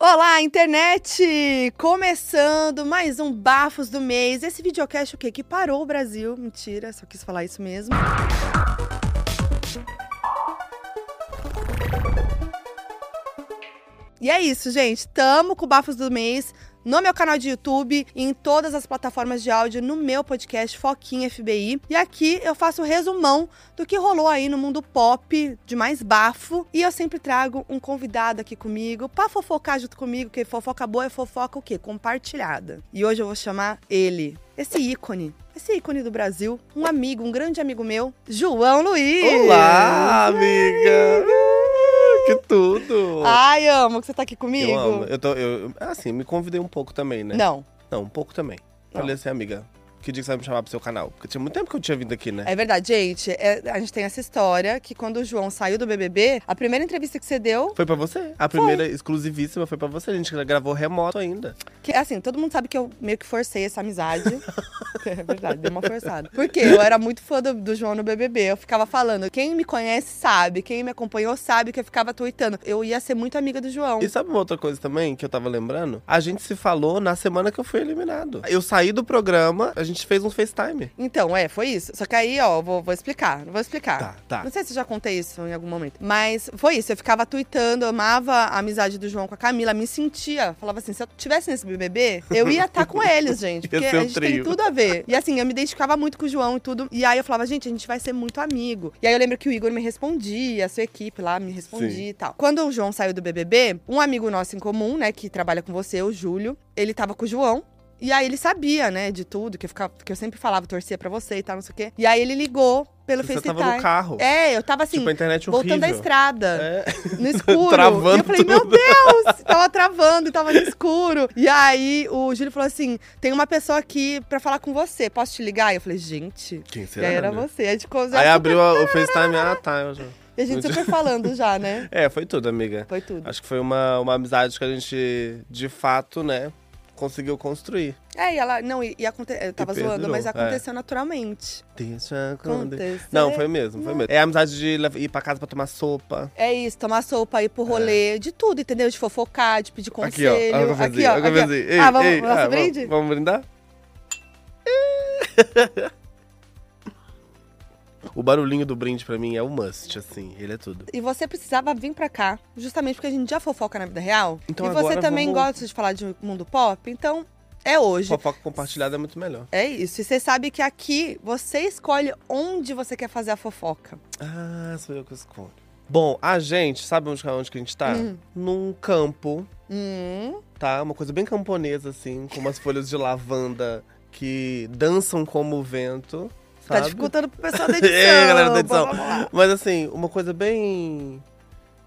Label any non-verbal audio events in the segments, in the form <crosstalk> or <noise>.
Olá, internet! Começando mais um Bafos do Mês. Esse videocast o quê? Que parou o Brasil. Mentira, só quis falar isso mesmo. E é isso, gente. Tamo com o Bafos do Mês no meu canal de YouTube e em todas as plataformas de áudio no meu podcast Foquinha FBI. E aqui eu faço o resumão do que rolou aí no mundo pop de mais bafo. E eu sempre trago um convidado aqui comigo pra fofocar junto comigo, que fofoca boa é fofoca o quê? Compartilhada. E hoje eu vou chamar ele, esse ícone, esse ícone do Brasil, um amigo, um grande amigo meu, João Luiz. Olá, amiga! Que tudo! Ai, amo que você tá aqui comigo. Eu amo. Eu tô, eu, assim, me convidei um pouco também, né? Não, Não, um pouco também. Não. Falei assim, amiga, que dia que você vai me chamar pro seu canal? Porque tinha muito tempo que eu tinha vindo aqui, né? É verdade, gente. é- a gente tem essa história que quando o João saiu do BBB, a primeira entrevista que você deu, Foi pra você. A primeira exclusivíssima foi pra você. A gente gravou remoto ainda. que assim, todo mundo sabe que eu meio que forcei essa amizade. <laughs> <laughs> é verdade, deu uma forçada. Porque eu era muito fã do, do João no BBB. Eu ficava falando, quem me conhece sabe, quem me acompanhou sabe que eu ficava tweetando. Eu ia ser muito amiga do João. E sabe uma outra coisa também que eu tava lembrando? A gente se falou na semana que eu fui eliminado. Eu saí do programa, a gente fez um FaceTime. Então, é, foi isso. Só que aí, ó, vou, vou explicar. Vou explicar. Tá, tá. Não sei se eu já contei isso em algum momento. Mas foi isso. Eu ficava tweetando, eu amava a amizade do João com a Camila, me sentia. Falava assim: se eu tivesse nesse BBB, eu ia estar com eles, <laughs> gente. Porque a gente tem trio. tudo a ver. E assim, eu me identificava muito com o João e tudo. E aí eu falava: gente, a gente vai ser muito amigo. E aí eu lembro que o Igor me respondia, a sua equipe lá me respondia Sim. e tal. Quando o João saiu do BBB, um amigo nosso em comum, né, que trabalha com você, o Júlio, ele tava com o João. E aí ele sabia, né, de tudo, que eu, ficava, que eu sempre falava, torcia pra você e tal, não sei o quê. E aí ele ligou pelo Você FaceTime. tava no carro. É, eu tava assim, tipo, a internet voltando da estrada, É. no escuro. Travando <laughs> e eu falei, meu tudo. Deus! Tava travando, tava no escuro. E aí o Júlio falou assim: tem uma pessoa aqui pra falar com você, posso te ligar? E eu falei, gente. Quem será? aí era né? você. A gente, ficou- Aí abriu a- o FaceTime, ah, tá. Eu já... e a gente super falando <laughs> já, né? É, foi tudo, amiga. Foi tudo. Acho que foi uma, uma amizade que a gente, de fato, né, conseguiu construir. É, e ela. Não, e, e aconte... eu tava zoando, perdurou, mas é. aconteceu naturalmente. Deixa acontecer. Não, foi mesmo, foi mesmo. É a amizade de ir pra casa pra tomar sopa. É isso, tomar sopa, ir pro rolê, de tudo, entendeu? De fofocar, de pedir É. Aqui, ó. conselho. Olha o aqui, ó. Ei, ah, vamos, ei, ah, brinde? Vamos, vamos brindar? <laughs> o barulhinho do brinde pra mim é o must, assim. Ele é tudo. E você precisava vir pra cá, justamente porque a gente já fofoca na vida real. Então e você também vamos- gosta de falar de mundo pop, então é hoje. Fofoca compartilhada é muito melhor. É isso. E você sabe que aqui você escolhe onde você quer fazer a fofoca. Ah, sou eu que escolho. Bom, a gente, sabe onde, onde que a gente tá? Hum. Num campo Hum, tá? Uma coisa bem camponesa, assim, com umas folhas de lavanda que dançam como o vento. Tá Sabe? dificultando pro pessoal da <laughs> edição. É, galera da edição. Mas assim, uma coisa bem.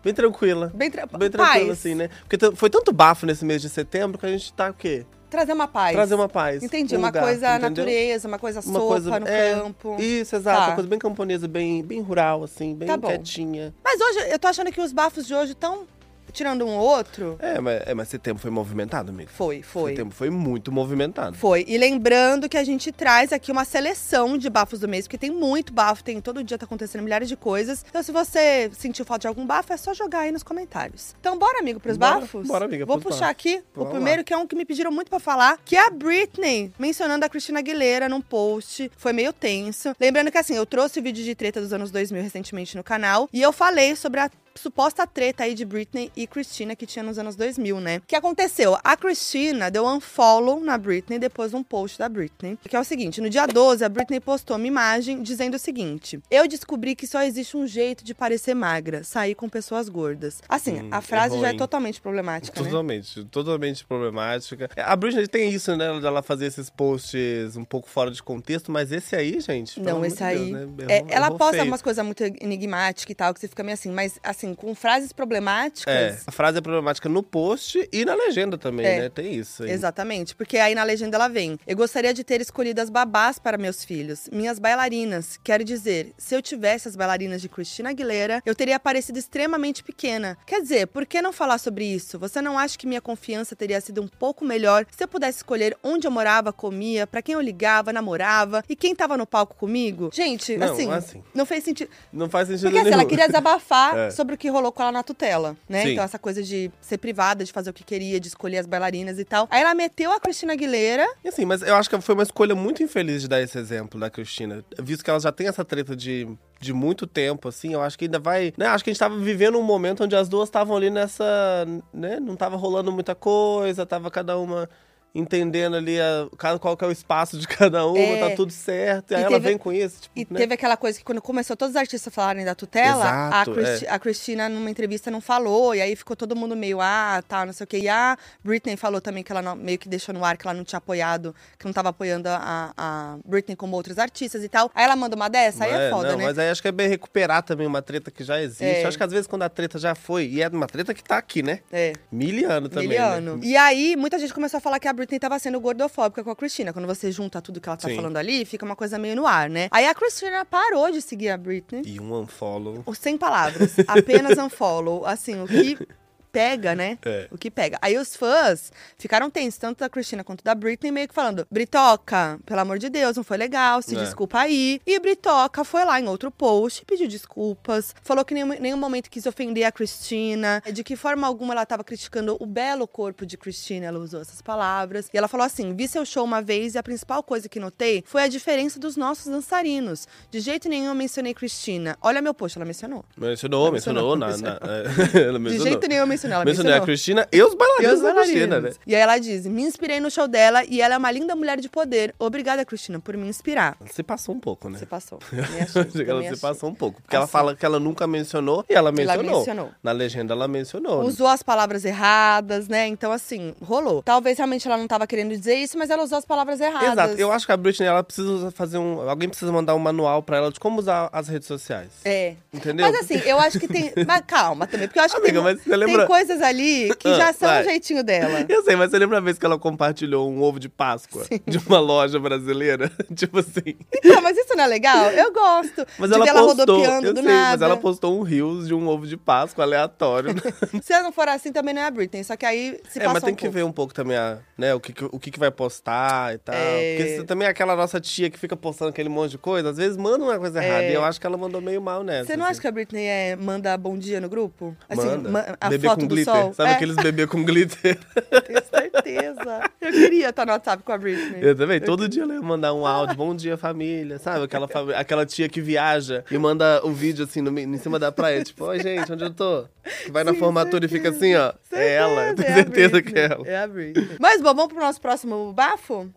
bem tranquila. Bem, tra... Bem paz. tranquila, assim, né? Porque foi tanto bafo nesse mês de setembro que a gente tá o quê? Trazer uma paz. Trazer uma paz. Entendi, um uma lugar, coisa entendeu? natureza, uma coisa Uma sopa coisa- no é, campo. Isso, exato. Tá. Uma coisa bem camponesa, bem, bem rural, assim, bem Tá quietinha. Mas hoje, eu tô achando que os bafos de hoje estão tirando um ou outro. É mas, é, mas setembro foi movimentado, amigo. Foi, foi. Setembro foi muito movimentado. Foi. E lembrando que a gente traz aqui uma seleção de bafos do mês, porque tem muito bafo, tem todo dia tá acontecendo milhares de coisas. Então, se você sentiu falta de algum bafo, é só jogar aí nos comentários. Então, bora, amigo, pros Bora, bafos? bora, amiga, Vou puxar bafos. aqui o Vamos primeiro, lá. que é um que me pediram muito pra falar, que é a Britney, mencionando a Cristina Aguilera num post. Foi meio tenso. Lembrando que, assim, eu trouxe o vídeo de treta dos anos 2000 recentemente no canal, e eu falei sobre a suposta treta aí de Britney e Christina que tinha nos anos 2000, né? O que aconteceu? A Christina deu unfollow na Britney depois de um post da Britney. Que é o seguinte, no dia 12, a Britney postou uma imagem dizendo o seguinte: Eu descobri que só existe um jeito de parecer magra, sair com pessoas gordas. Assim, Hum, a frase já é errou, hein? totalmente problemática, né? Totalmente, totalmente problemática. A Britney tem isso, né? Dela fazer esses posts um pouco fora de contexto, mas esse aí, gente. Não, esse aí. Deus, né? é, ela posta feio. umas coisas muito enigmáticas e tal, que você fica meio assim, mas assim, com frases problemáticas. É, a frase é problemática no post e na legenda também, É. né? Tem isso. Aí. Exatamente, porque aí na legenda ela vem. Eu gostaria de ter escolhido as babás para meus filhos, minhas bailarinas. Quero dizer, se eu tivesse as bailarinas de Christina Aguilera, eu teria parecido extremamente pequena. Quer dizer, por que não falar sobre isso? Você não acha que minha confiança teria sido um pouco melhor se eu pudesse escolher onde eu morava, comia, para quem eu ligava, namorava e quem tava no palco comigo? Gente, Não, assim, assim. não fez sentido. Não faz sentido Porque assim, nenhum. ela queria desabafar <laughs> É. sobre sobre o que rolou com ela na tutela, né? Sim. Então, essa coisa de ser privada, de fazer o que queria, de escolher as bailarinas e tal. Aí ela meteu a Cristina Aguilera. E assim, mas eu acho que foi uma escolha muito infeliz de dar esse exemplo da Cristina. Visto que ela já tem essa treta de, de muito tempo, assim, eu acho que ainda vai. Né, acho que a gente tava vivendo um momento onde as duas estavam ali nessa. né? Não tava rolando muita coisa, tava cada uma. Entendendo ali a, qual que é o espaço de <laughs> cada uma, É. tá tudo certo. E, E aí ela teve- vem com isso, tipo, E né? teve aquela coisa que quando começou todos os artistas falarem da tutela, Exato, a, Cristi- é. a Cristina numa entrevista não falou, e aí ficou todo mundo meio, ah, tá, não sei o quê. E a Britney falou também que ela não- meio que deixou no ar que ela não tinha apoiado, que não tava apoiando a, a Britney como outros artistas e tal. Aí ela manda uma dessa, aí é, foda, não, né? Mas aí acho que é bem recuperar também uma treta que já existe. É. Acho que às vezes quando a treta já foi, e é uma treta que tá aqui, né? É. Miliano também. Miliano. Né? E aí, muita gente começou a falar que a Britney tava sendo gordofóbica com a Cristina. Quando você junta tudo que ela tá Sim. falando ali, fica uma coisa meio no ar, né? Aí a Cristina parou de seguir a Britney. E um unfollow. Sem palavras, apenas unfollow. Assim, o que <laughs> pega, né? É. O que pega. Aí os fãs ficaram tensos, tanto da Cristina quanto da Britney, meio que falando: Britoca, pelo amor de Deus, não foi legal, se É. desculpa aí. E Britoca foi lá em outro post, pediu desculpas, falou que em nenhum, nenhum momento quis ofender a Cristina, de que forma alguma ela tava criticando o belo corpo de Cristina, ela usou essas palavras. E ela falou assim: vi seu show uma vez e a principal coisa que notei foi a diferença dos nossos dançarinos. De jeito nenhum eu mencionei Cristina. Olha meu post, ela mencionou. Mencionou, Ela mencionou. mencionou, na, na- <laughs> ela De mencionou. jeito nenhum eu mencionei, ela Mencionei mencionou. a Cristina e os E bailarinos os da Cristina, né? E aí ela diz: Me inspirei no show dela e ela é uma linda mulher de poder. Obrigada, Cristina, por me inspirar. Você passou um pouco, né? Você passou. <laughs> Achei, ela se achei. passou um pouco. Porque ela Assim. fala que ela nunca mencionou e ela Ela mencionou. mencionou. Na legenda ela mencionou. né? Usou as palavras erradas, né? Então, assim, rolou. Talvez realmente ela não tava querendo dizer isso, mas ela usou as palavras erradas. Exato. Eu acho que a Britney, ela precisa fazer um. Alguém precisa mandar um manual pra ela de como usar as redes sociais. É. Entendeu? Mas assim, eu acho que tem. Mas calma também, porque eu acho que Amiga, tem, mas você lembra- coisas ali que Ah, já são vai. o jeitinho dela. <laughs> Eu sei, mas você lembra a vez que ela compartilhou um ovo de Páscoa de uma loja brasileira? <laughs> tipo assim. Então, mas isso não é legal? Eu gosto. Mas de ela ver ela postou. rodopiando eu do sei, nada. mas ela postou um rios de um ovo de Páscoa aleatório. <laughs> Se ela não for assim, também não é a Britney. Só que aí se é, mas tem um que pouco. ver um pouco também a, né, o, que, o que, que vai postar e tal. É. Porque também é aquela nossa tia que fica postando aquele monte de coisa, às vezes manda uma coisa errada. É. E eu acho que ela mandou meio mal nessa. Você não assim. acha que a Britney é, manda bom dia no grupo? Assim, Manda. ma- a bebê foto com glitter. sol? Sabe é, aqueles bebê com glitter? <laughs> Tenho certeza. Eu queria estar no WhatsApp com a Britney. Eu também. Todo dia ela ia mandar um áudio, bom dia família, sabe? Aquela, aquela tia que viaja e manda o vídeo assim no, em cima da praia, tipo, oi gente, onde eu tô? Que vai na Sim, formatura e fica assim, ó. Certeza, É ela, eu tenho é certeza que é ela. É a Britney. Mas bom, vamos pro nosso próximo bafo?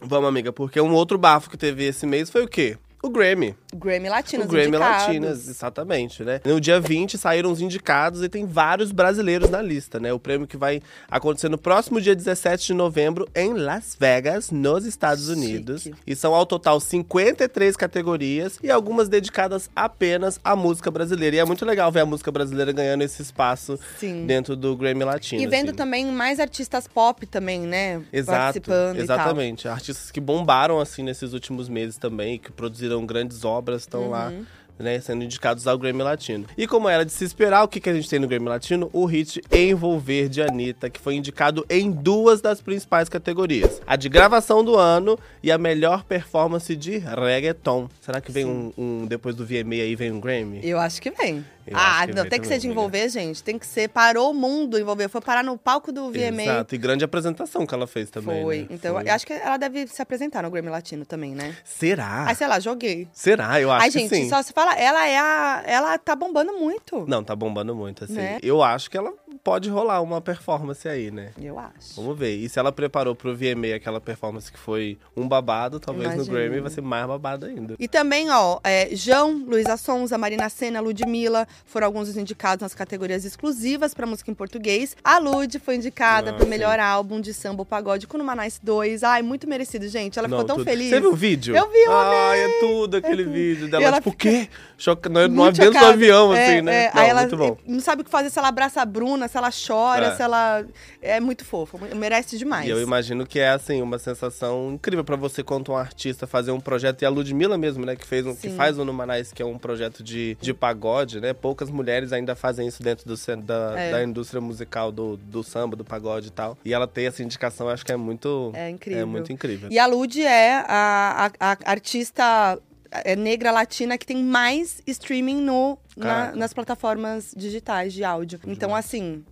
Vamos, amiga, porque um outro bafo que teve esse mês foi o quê? O Grammy. Grammy Latinos o Grammy indicados. Latinas, exatamente, né? No dia 20 saíram os indicados e tem vários brasileiros na lista, né? O prêmio que vai acontecer no próximo dia 17 de novembro em Las Vegas, nos Estados Chique. Unidos. E são ao total 53 categorias e algumas dedicadas apenas à música brasileira. E é muito legal ver a música brasileira ganhando esse espaço Sim. dentro do Grammy Latino. E vendo assim. também mais artistas pop também, né? Exato, Participando exatamente. Artistas que bombaram assim nesses últimos meses também, que produziram grandes obras, estão lá. Uhum. Né, sendo indicados ao Grammy Latino. E como era de se esperar, o que, que a gente tem no Grammy Latino? O hit Envolver de Anitta, que foi indicado em duas das principais categorias: a de gravação do ano e a melhor performance de reggaeton. Será que vem um, um- Depois do VMA aí vem um Grammy? Eu acho que vem. Eu ah, não, tem que ser de envolver, gente. Tem que ser. Parou o mundo envolver. Foi parar no palco do VMA. Exato, e grande apresentação que ela fez também. Foi. né? Então, Foi. eu acho que ela deve se apresentar no Grammy Latino também, né? Será? Aí, sei lá, joguei. Será? Eu acho Ai, que gente, sim. só se fala, ela é a. Ela tá bombando muito. Não, tá bombando muito, assim. Né? Eu acho que ela pode rolar uma performance aí, né? Eu acho. Vamos ver. E se ela preparou pro VMA aquela performance que foi um babado, talvez no Imagino. Grammy vai ser mais babado ainda. E também, ó, é, João, Luísa Sonza, Marina Senna, Ludmilla foram alguns dos indicados nas categorias exclusivas pra música em português. A Lud foi indicada Ah, pro melhor álbum de samba ou pagode com Numa Nice 2. Ai, muito merecido, gente. Ela Não, ficou tão tudo. feliz. Você viu o vídeo? Eu vi, eu Ai, é tudo aquele tudo. vídeo E dela. ela Tipo, o quê? Choca... No, no, Muito dentro do avião, É, assim, né? é. Não, Aí ela muito bom. não sabe o que fazer, se ela abraça a Bruna, se ela chora, É. se ela. É muito fofa, merece demais. E eu imagino que é, assim, uma sensação incrível pra você, quanto um artista, fazer um projeto. E a Ludmilla mesmo, né, que, fez um, que faz o Numanais, que é um projeto de, de pagode, né? Poucas mulheres ainda fazem isso dentro do, da, É. da indústria musical do, do samba, do pagode e tal. E ela ter essa indicação, acho que é muito... É incrível. É muito incrível. E a Lud é a, a- a artista é negra latina que tem mais streaming no, na- nas plataformas digitais de áudio. Então, assim,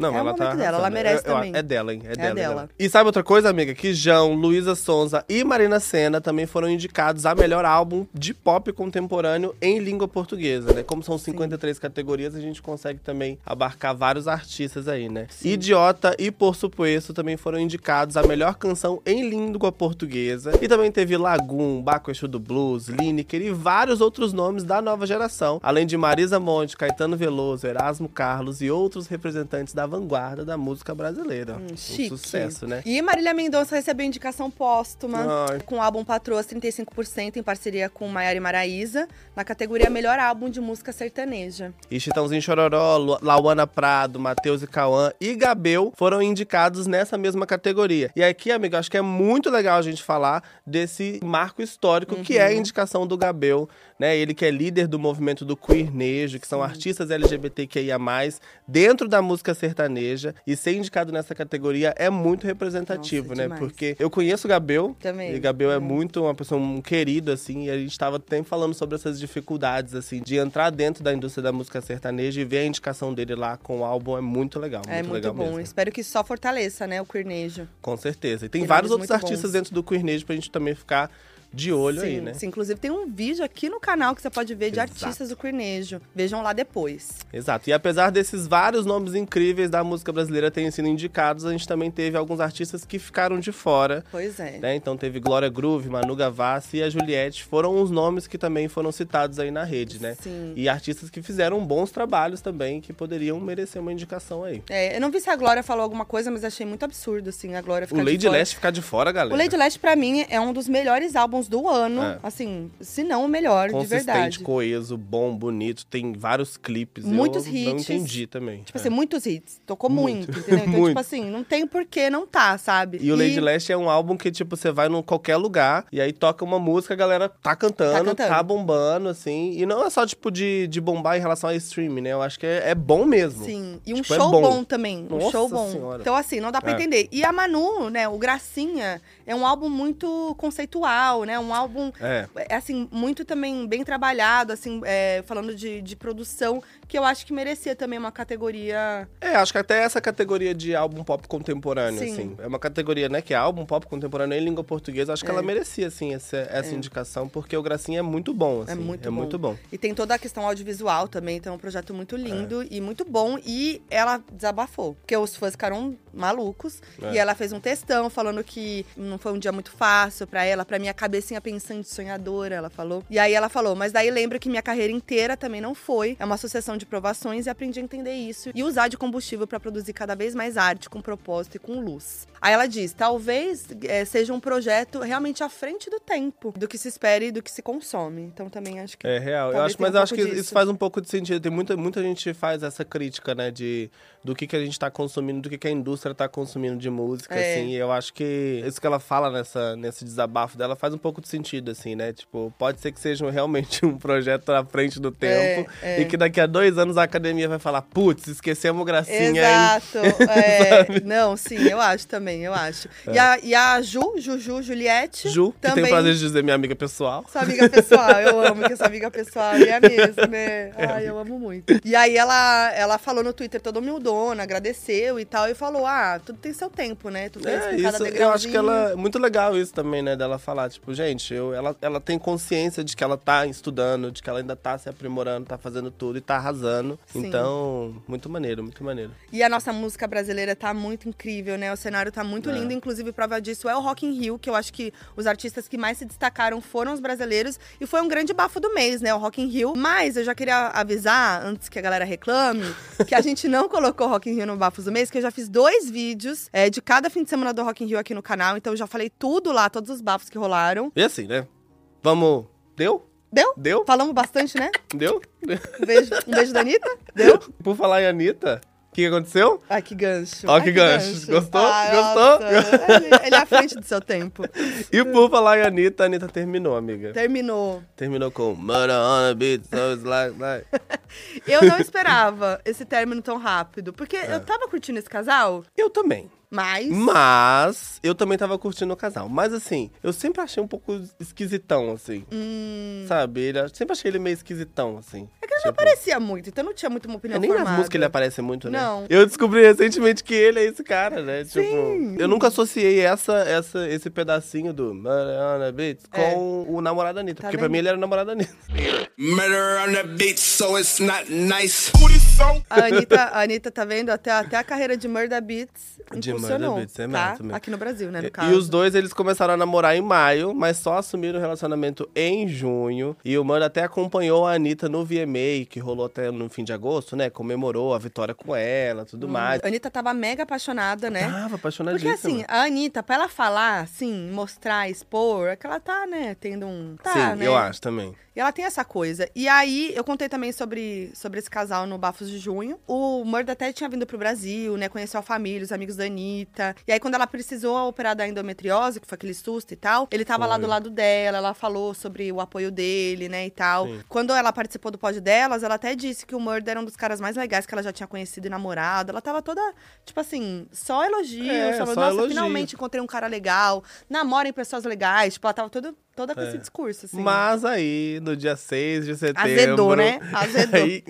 Não, É ela tá dela, ela merece Eu- eu- também. É dela, hein? É, dela, é dela. dela. E sabe outra coisa, amiga? Que João, Luísa Sonza e Marina Senna também foram indicados a melhor álbum de pop contemporâneo em língua portuguesa, né? Como são 53 categorias, a gente consegue também abarcar vários artistas aí, né? Idiota e Por Supuesto também foram indicados a melhor canção em língua portuguesa. E também teve Lagoon, Baco Exu do Blues, Lineker e vários outros nomes da nova geração, além de Marisa Monte, Caetano Veloso, Erasmo Carlos e outros representantes da vanguarda da música brasileira. hum, um chique. sucesso, né? E Marília Mendonça recebeu indicação póstuma. Ai. Com o álbum Patroas 35% em parceria com Maiara e Maraísa, na categoria Melhor Álbum de Música Sertaneja. E Chitãozinho Chororó, Lauana Prado, Matheus e Cauã e Gabel foram indicados nessa mesma categoria. E aqui, amigo, acho que é muito legal a gente falar desse marco histórico que é a indicação do Gabel, né? Ele que é líder do movimento do queernejo, que são artistas LGBTQIA+, dentro da música sertaneja. E ser indicado nessa categoria é muito representativo, Nossa, né? demais. Porque eu conheço o Gabel, Também. e Gabel é muito uma pessoa um querido, assim, e a gente tava até falando sobre essas dificuldades, assim, de entrar dentro da indústria da música sertaneja e ver a indicação dele lá com o álbum é muito legal. Muito, é muito legal bom. mesmo. Espero que só fortaleça, né, o queernejo. Com certeza. E tem vários outros artistas bons. dentro do Queernejo pra gente também ficar de olho sim, aí, né? sim, inclusive tem um vídeo aqui no canal que você pode ver de Exato. artistas do Queernejo. Vejam lá depois. Exato. E apesar desses vários nomes incríveis da música brasileira terem sido indicados, a gente também teve alguns artistas que ficaram de fora. Pois é. Né? Então teve Glória Groove, Manu Gavassi e a Juliette. Foram os nomes que também foram citados aí na rede, né? Sim. E artistas que fizeram bons trabalhos também, que poderiam merecer uma indicação aí. É, eu não vi se a Glória falou alguma coisa, mas achei muito absurdo, assim, a Glória O ficar de Lady fora. Leste ficar de fora, galera. O Lady Leste, pra mim, é um dos melhores álbuns do ano. É. Assim, se não o melhor, de verdade. coeso, bom, bonito. Tem vários clipes. Muitos eu Não hits. entendi também. Tipo É. assim, muitos hits. Tocou Muito. muito, entendeu? <laughs> Então, Muito. tipo assim, não tem por que não tá, sabe? E o Lady Leste é um álbum que, tipo, você vai em qualquer lugar e aí toca uma música, a galera tá cantando, Tá tá, cantando. bombando, assim. E não é só, tipo, de, de bombar em relação a streaming, né? Eu acho que é, é bom mesmo. Sim, e um Tipo, é show bom. bom. também. Um Nossa show bom. Senhora. Então, assim, não dá pra É. entender. E a Manu, né, o Gracinha, é um álbum muito conceitual, né? Um álbum, É. é, assim, muito também bem trabalhado, assim, é, falando de, de produção, que eu acho que merecia também uma categoria. É, acho que até essa categoria de álbum pop contemporâneo, Sim. assim. É uma categoria, né, que é álbum pop contemporâneo em língua portuguesa. Acho que É. ela merecia, assim, essa, essa indicação, porque o Gracinha é muito bom, assim. É muito é bom. muito bom. E tem toda a questão audiovisual também, então é um projeto muito lindo e muito bom. E ela desabafou, porque os fãs ficaram malucos. É. E ela fez um textão falando que não foi um dia muito fácil pra ela, pra minha cabecinha pensante sonhadora, ela falou. E aí ela falou, mas daí lembra que minha carreira inteira também não foi. É uma sucessão de provações e aprendi a entender isso e usar de combustível pra produzir cada vez mais arte com propósito e com luz. Aí ela diz, talvez eh, seja um projeto realmente à frente do tempo, do que se espera e do que se consome. Então também acho que É real. Eu acho, mas um eu acho que pouco isso disso. faz um pouco de sentido. Tem muita, muita gente faz essa crítica, né, de do que, que a gente tá consumindo, do que, que a indústria tá consumindo de música, É. assim. E eu acho que isso que ela fala nessa, nesse desabafo dela faz um pouco de sentido, assim, né? Tipo, pode ser que seja realmente <laughs> um projeto à frente do tempo é. e que daqui a dois anos a academia vai falar, putz, esquecemos gracinha? Exato. <laughs> é. não, sim, eu acho também, eu acho. E, a, e a Ju, Juju, Juliette. É. Ju, que também. tem o prazer de dizer minha amiga pessoal. Sua amiga pessoal, eu amo que sua amiga pessoal é a <laughs> mesma, né? Ai, eu amo muito. E aí ela, ela falou no Twitter toda humildona, agradeceu e tal, e falou: ah, tudo tem seu tempo, né? Tu fez É, isso, eu acho que ela muito legal isso também, né? Dela falar, tipo, gente, eu, ela, ela tem consciência de que ela tá estudando, de que ela ainda tá se aprimorando, tá fazendo tudo e tá arrasando. Sim. Então, muito maneiro, muito maneiro. E a nossa música brasileira tá muito incrível, né? O cenário tá muito É. lindo. Inclusive, prova disso é o Rock in Rio, que eu acho que os artistas que mais se destacaram foram os brasileiros. E foi um grande bafo do mês, né? O Rock in Rio. Mas eu já queria avisar, antes que a galera reclame, que a gente não <laughs> colocou o Rock in Rio no Bafos do Mês, que eu já fiz dois vídeos é, de cada fim de semana do Rock in Rio aqui no canal. Então eu já falei tudo lá, todos os bafos que rolaram. E assim, né? Vamos. Deu? Deu? Deu? Falamos bastante, né? Deu? Um beijo, um beijo da Anitta? Deu? Por falar em Anitta, o que aconteceu? Ai, que gancho. Ó, Ai, que gancho. Gostou? Ai, Gostou? Ele, ele é à frente do seu tempo. <laughs> E por falar em Anitta, a Anitta terminou, amiga. Terminou. Terminou com Murder on a Beat, so it's like, like. <laughs> Eu não esperava esse término tão rápido, porque É. eu tava curtindo esse casal. Eu também. Mas. Mas eu também tava curtindo o casal. Mas assim, eu sempre achei um pouco esquisitão, assim. Hum, Sabe? Ele, sempre achei ele meio esquisitão, assim. é que ele Tipo, não aparecia muito, então não tinha muito uma opinião é, nem nas formada. músicas ele aparece muito, né? Não. Eu descobri recentemente que ele é esse cara, né? Sim. Tipo, eu nunca associei essa, essa, esse pedacinho do Mariana Beats É. com o namorado da Anitta. Tá porque pra vendo? mim ele era o namorado da Anitta. Murder on the beat, so it's not nice. A Anitta, a Anitta tá vendo? Até, até a carreira de Murda Beats De Murda Beats, é tá? mesmo, mesmo. Aqui no Brasil, né, no E- caso. E os dois, eles começaram a namorar em maio, mas só assumiram o relacionamento em junho. E o Mano até acompanhou a Anitta no VMA, que rolou até no fim de agosto, né? Comemorou a vitória com ela, tudo mais. A Anitta tava mega apaixonada, né? Tava Porque apaixonadíssima. assim, a Anitta, pra ela falar, assim, mostrar, expor, é que ela tá, né, tendo um. Tá, Sim, né? eu acho também. E ela tem essa coisa. E aí, eu contei também sobre, sobre esse casal no Bafos de Junho. O Murda até tinha vindo pro Brasil, né? Conheceu a família, os amigos da Anitta. E aí, quando ela precisou operar da endometriose, que foi aquele susto e tal, ele tava lá Foi. do lado dela, ela falou sobre o apoio dele, né, e tal. Sim. Quando ela participou do pod delas, ela até disse que o Murda era um dos caras mais legais que ela já tinha conhecido e namorado. Ela tava toda, tipo assim, só elogios. É, falou, só Nossa, elogio. finalmente encontrei um cara legal. Namorem pessoas legais. Tipo, ela tava toda, toda com esse discurso, assim. Mas aí, no dia 6 de setembro. Azedou, né? Azedou. Aí,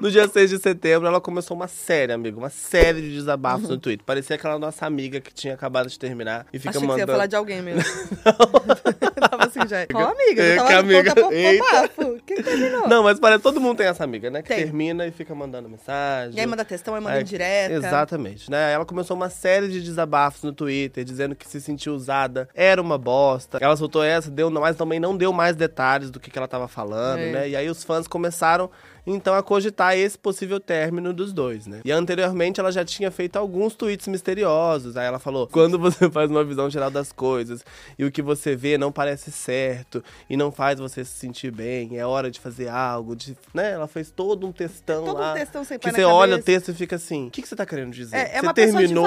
no dia 6 de setembro, ela começou uma série, amigo. Uma série de desabafos no Twitter. Parecia aquela nossa amiga que tinha acabado de terminar e fica Achei que você ia mandando. falar de alguém mesmo. <laughs> <laughs> tava assim já. Qual amiga? É, tava que amiga. Eita. bafo. Quem terminou? Não, mas parece todo mundo tem essa amiga, né? Que Tem. termina e fica mandando mensagem. E aí manda textão, aí manda Aí- indireta. Exatamente, né? Ela começou uma série de desabafos no Twitter, dizendo que se sentiu usada, era uma bosta. Ela soltou essa, deu, mas também não deu mais detalhes do que, que ela tava falando, É. né? E aí os fãs começaram, então, a cogitar esse possível término dos dois, né? E anteriormente ela já tinha feito alguns tweets misteriosos. Aí ela falou: quando você faz uma visão geral das coisas e o que você vê não parece certo e não faz você se sentir bem, é hora de fazer algo, de, né? Ela fez todo um textão Todo um lá. textão sem que você olha o texto e fica assim: o que, que você tá querendo dizer? É, é você terminou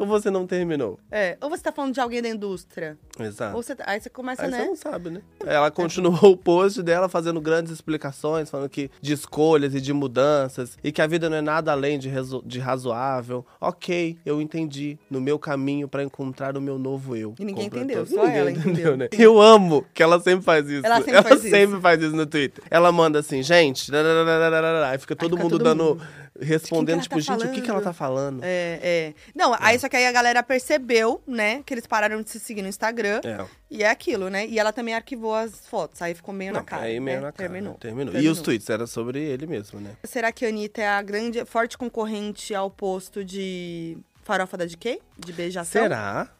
ou você não terminou? É, ou você tá falando de alguém da indústria. Exato. Ou você, aí você começa, Aí né? você não sabe, né? Ela continuou <laughs> o post dela fazendo grandes explicações, falando que de escolhas e de mudanças, e que a vida não é nada além de, de razoável. Ok, eu entendi. No meu caminho pra encontrar o meu novo eu. E ninguém Completou. entendeu, só Ninguém ela entendeu. né? Eu amo que ela sempre faz isso. Ela sempre faz isso. sempre faz isso no Twitter. Ela manda assim, gente, <laughs> aí fica todo fica mundo todo dando, mundo. Respondendo, De quem que tipo, tá gente, o que, que ela tá falando? É, é. Não, aí só que aí a galera percebeu, né, que eles pararam de se seguir no Instagram. É. E é aquilo, né? E ela também arquivou as fotos. Aí ficou meio Não, na cara. aí meio né? na cara. Terminou. Terminou. E Terminou. os tweets eram sobre ele mesmo, né? Será que a Anitta é a grande, forte concorrente ao posto de farofa da DK? De beijação? Será?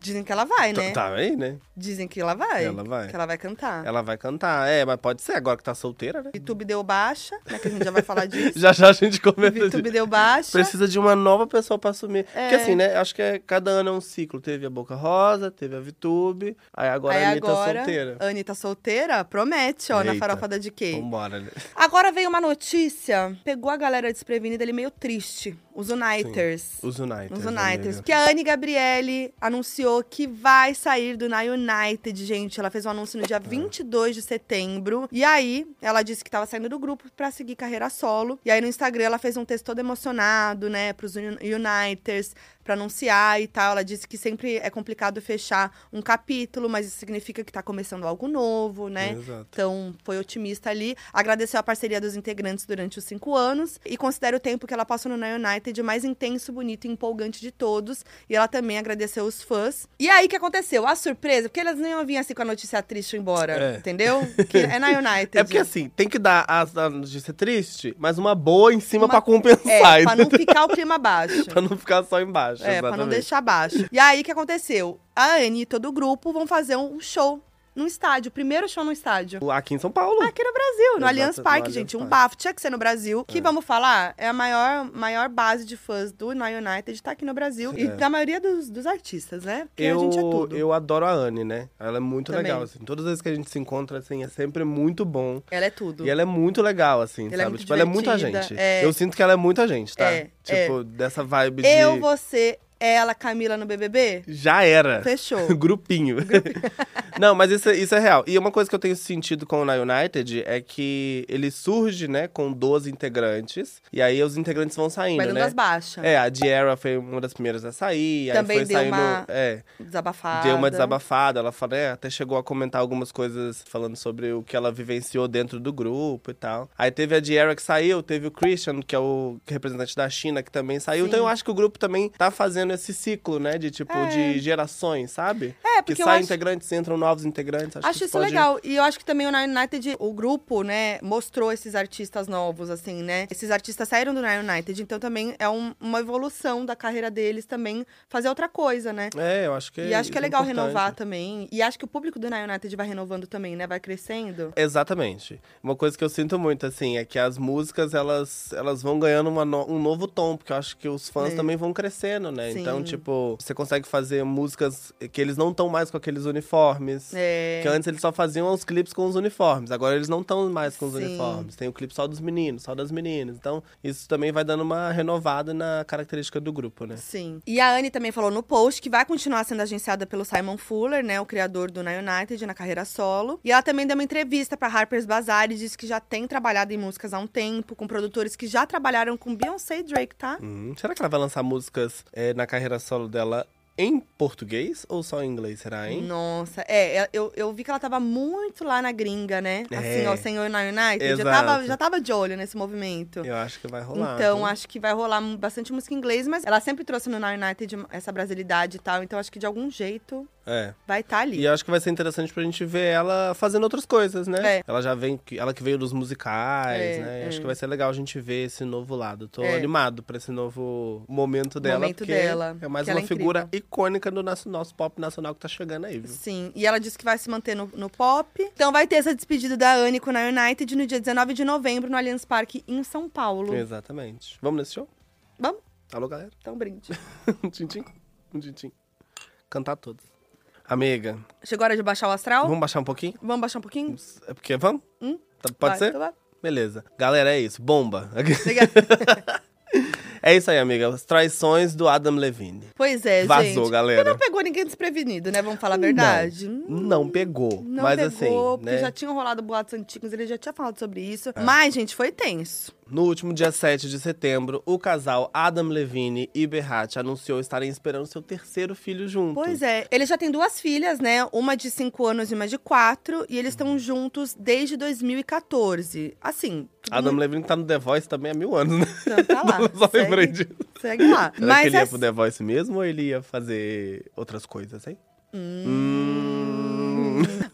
Dizem que ela vai, né? Tá aí, né? Dizem que ela vai. Ela vai. Que ela vai cantar. Ela vai cantar. É, mas pode ser agora que tá solteira, né? YouTube deu baixa, né? Que a gente já vai falar disso. <laughs> Já já a gente comenta YouTube disso. deu baixa. Precisa de uma nova pessoa pra assumir. É. Porque assim, né? Acho que é, cada ano é um ciclo. Teve a Boca Rosa, teve a Vitube, aí agora Aí a Anitta agora, solteira. Anitta solteira promete, ó, na Eita. farofa da DK. Vambora, né? Agora veio uma notícia, pegou a galera desprevenida, ele meio triste. Os Uniters. Os United. Os Uniters. Que a Anne Gabriele anunciou que vai sair do Na United, gente. Ela fez um anúncio no dia 22 de setembro. E aí, ela disse que tava saindo do grupo pra seguir carreira solo. E aí, no Instagram, ela fez um texto todo emocionado, né, pros Un- Uniters, pra anunciar e tal. Ela disse que sempre é complicado fechar um capítulo, mas isso significa que tá começando algo novo, né? Exato. Então, foi otimista ali. Agradeceu a parceria dos integrantes durante os cinco anos e considera o tempo que ela passou no Na United o mais intenso, bonito e empolgante de todos. E ela também agradeceu os fãs. E aí, o que aconteceu? A surpresa, porque elas nem iam vir assim com a notícia triste embora, É. entendeu? <laughs> Que é Na United. É porque assim, tem que dar a, a notícia triste, mas uma boa em cima Uma- pra compensar. É, pra não ficar o clima <laughs> baixo. pra não ficar só embaixo. É, pra não exatamente. deixar baixo. E aí, o que aconteceu? A Anne e todo o grupo vão fazer um show no estádio. Primeiro show no estádio. Aqui em São Paulo. Aqui no Brasil, no Exato, Allianz Parque, gente. Um Parque. bafo. Tinha que ser no Brasil. Que, vamos falar, é a maior, maior base de fãs do Na United, tá aqui no Brasil. E É. da maioria dos, dos artistas, né? Porque Eu, a gente é tudo. eu adoro a Anne, né? Ela é muito Também. legal, assim. Todas as vezes que a gente se encontra, assim, é sempre muito bom. Ela é tudo. E ela é muito legal, assim, Ela é sabe? muito tipo, ela é muita gente. é. Eu sinto que ela é muita gente, tá? É, tipo, dessa vibe Eu, de. você, ela, Camila no BBB? Já era. Fechou. <laughs> Grupinho. Não, mas isso, é- isso é real. E uma coisa que eu tenho sentido com o Na United é que ele surge, né, com 12 integrantes. E aí os integrantes vão saindo, Vai dando né? as baixas. É, a Diera foi uma das primeiras a sair. Também aí foi deu saindo. uma É, Desabafada. deu uma desabafada. Ela falou, é, até chegou a comentar algumas coisas falando sobre o que ela vivenciou dentro do grupo e tal. Aí teve a Diera que saiu, teve o Christian, que é o representante da China, que também saiu. Sim. Então eu acho que o grupo também tá fazendo esse ciclo, né, de tipo, É. de gerações, sabe? É, Que porque eu saem acho- integrantes, entram novos integrantes. Acho, Acho que isso pode... legal. E eu acho que também o Nine United, o grupo, né, mostrou esses artistas novos, assim, né? Esses artistas saíram do Nine United, então também é um- uma evolução da carreira deles também fazer outra coisa, né? É, eu acho que e acho que é isso legal importante. renovar também. E acho que o público do Nine United vai renovando também, né? Vai crescendo. Exatamente. Uma coisa que eu sinto muito, assim, é que as músicas, elas, elas vão ganhando no- um novo tom, porque eu acho que os fãs É. também vão crescendo, né? Sim. Então, tipo, você consegue fazer músicas que eles não estão mais com aqueles uniformes. É. Que antes eles só faziam os clipes com os uniformes, agora eles não estão mais com os Sim. uniformes. Tem o clipe só dos meninos, só das meninas. Então, isso também vai dando uma renovada na característica do grupo, né? Sim. E a Anne também falou no post que vai continuar sendo agenciada pelo Simon Fuller, né, o criador do Na United, na carreira solo. E ela também deu uma entrevista pra Harper's Bazaar e disse que já tem trabalhado em músicas há um tempo, com produtores que já trabalharam com Beyoncé e Drake, tá? Hum, será que ela vai lançar músicas é, na carreira solo dela em português ou só em inglês, será, hein? Nossa, é, eu, eu vi que ela tava muito lá na gringa, né? Assim, É. Senhor na United. Já Exato. tava, já tava de olho nesse movimento. Eu acho que vai rolar. Então, viu? acho que vai rolar bastante música em inglês, mas ela sempre trouxe no Na United essa brasilidade e tal. Então, acho que de algum jeito É. vai estar ali. E eu acho que vai ser interessante pra gente ver ela fazendo outras coisas, né? É. Ela já vem, ela que veio dos musicais, É, né? é. Acho que vai ser legal a gente ver esse novo lado. Tô É. animado pra esse novo momento dela. Momento dela, É mais uma é figura incrível. icônica do nosso, nosso pop nacional que tá chegando aí, viu? Sim, e ela disse que vai se manter no, no pop. Então vai ter essa despedida da Anne com a United no dia 19 de novembro no Allianz Parque em São Paulo. Exatamente. Vamos nesse show? Vamos? Alô, galera? Então brinde. <laughs> um tintim, um tintim. Cantar todos. Amiga, Chegou a hora de baixar o astral? vamos baixar um pouquinho? Vamos baixar um pouquinho? É porque vamos? Hum? Tá- Pode Vai, ser? vai. Beleza. Galera, é isso. Bomba. Legal. <laughs> é isso aí, amiga. As traições do Adam Levine. Pois é, Vazou, gente. galera. Porque não pegou ninguém desprevenido, né? Vamos falar a verdade. Hum, Não pegou. Não mas pegou, assim, porque né? já tinham rolado boatos antigos, ele já tinha falado sobre isso. É. Mas, gente, foi tenso. No último dia 7 de setembro, o casal Adam Levine e Berrat anunciou estarem esperando seu terceiro filho junto. Pois é. Ele já tem duas filhas, né? Uma de 5 anos e uma de 4. E eles estão juntos desde 2014. Assim. Adam muito- Levine tá no The Voice também há mil anos, né? Então, tá lá. <laughs> Só lembrei disso. segue lá. Será que Mas ele ia é pro The Voice mesmo ou ele ia fazer outras coisas, hein? Hum.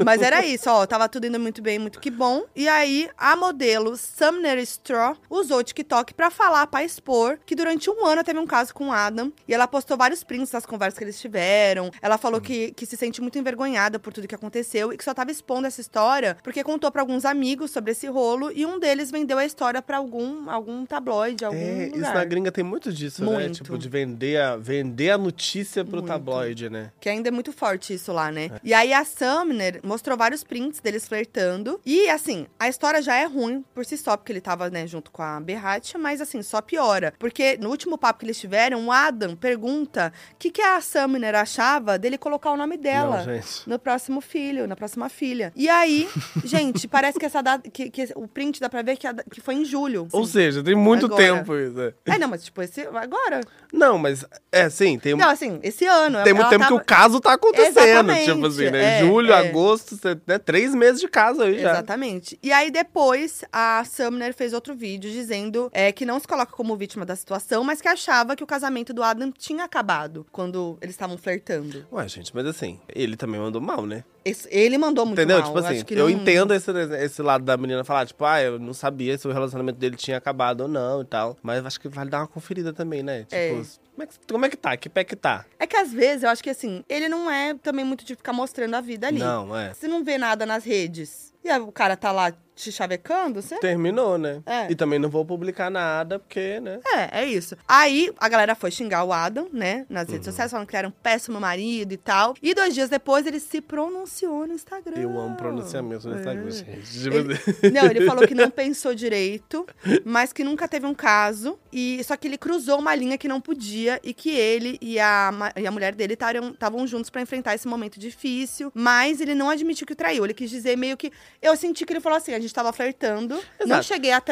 Mas era isso, ó. Tava tudo indo muito bem, muito que bom. E aí, a modelo Sumner Straw usou o TikTok pra falar, pra expor, que durante um ano teve um caso com o Adam. E ela postou vários prints das conversas que eles tiveram. Ela falou que, que se sente muito envergonhada por tudo que aconteceu e que só tava expondo essa história porque contou pra alguns amigos sobre esse rolo e um deles vendeu a história pra algum, algum tabloide, algum É, isso lugar. na gringa tem muito disso, né? Muito. Tipo, de vender a, vender a notícia pro Muito. tabloide, né? Que ainda é muito forte isso lá, né? E aí a Sumner mostrou vários prints deles flertando. E assim, a história já é ruim por si só, porque ele tava, né, junto com a Berrat, mas assim, só piora. Porque no último papo que eles tiveram, o Adam pergunta o que, que a Sumner achava dele colocar o nome dela. Não. No próximo filho, na próxima filha. E aí, <laughs> gente, parece que essa data. Que, que o print dá pra ver que, a que foi em julho. Ou assim. seja, tem muito Agora. tempo isso. é. É, não, mas tipo, esse. Agora. Não, mas é sim, tem, Não, assim, esse ano. tem muito tempo tava- que o caso tá acontecendo. Exatamente, Tipo assim, né? é, Julho, é. agosto, cê- né? três meses de casa aí já. Exatamente. E aí depois a Sumner fez outro vídeo dizendo é, que não se coloca como vítima da situação, mas que achava que o casamento do Adam tinha acabado quando eles estavam flertando. Ué, gente, mas assim, ele também mandou mal, né? Esse- ele mandou muito Entendeu? mal. Tipo assim, acho que eu não- entendo esse, esse lado da menina falar, tipo, ah, eu não sabia se o relacionamento dele tinha acabado ou não e tal. Mas acho que vale dar uma conferida também, né? Tipo, É. como, é que, como é que tá? Que pé que tá? É que às vezes eu acho que assim, ele não é também muito de ficar mostrando a vida ali. Não, é. Você não vê nada nas redes. E aí o cara tá lá te chavecando, você? Terminou, né? É. E também não vou publicar nada, porque, né? É, é isso. Aí a galera foi xingar o Adam, né, nas Uhum. redes sociais, falando que ele era um péssimo marido e tal. E dois dias depois ele se pronunciou no Instagram. Eu amo pronunciamento no Instagram, É. gente. Tipo Ele- assim. <laughs> Não, ele falou que não <laughs> pensou direito, mas que nunca teve um caso. E só que ele cruzou uma linha que não podia e que ele e a, e a mulher dele estavam juntos pra enfrentar esse momento difícil. Mas ele não admitiu que traiu. Ele quis dizer meio que. Eu senti que ele falou assim: a gente tava flertando. Não Exato. cheguei a.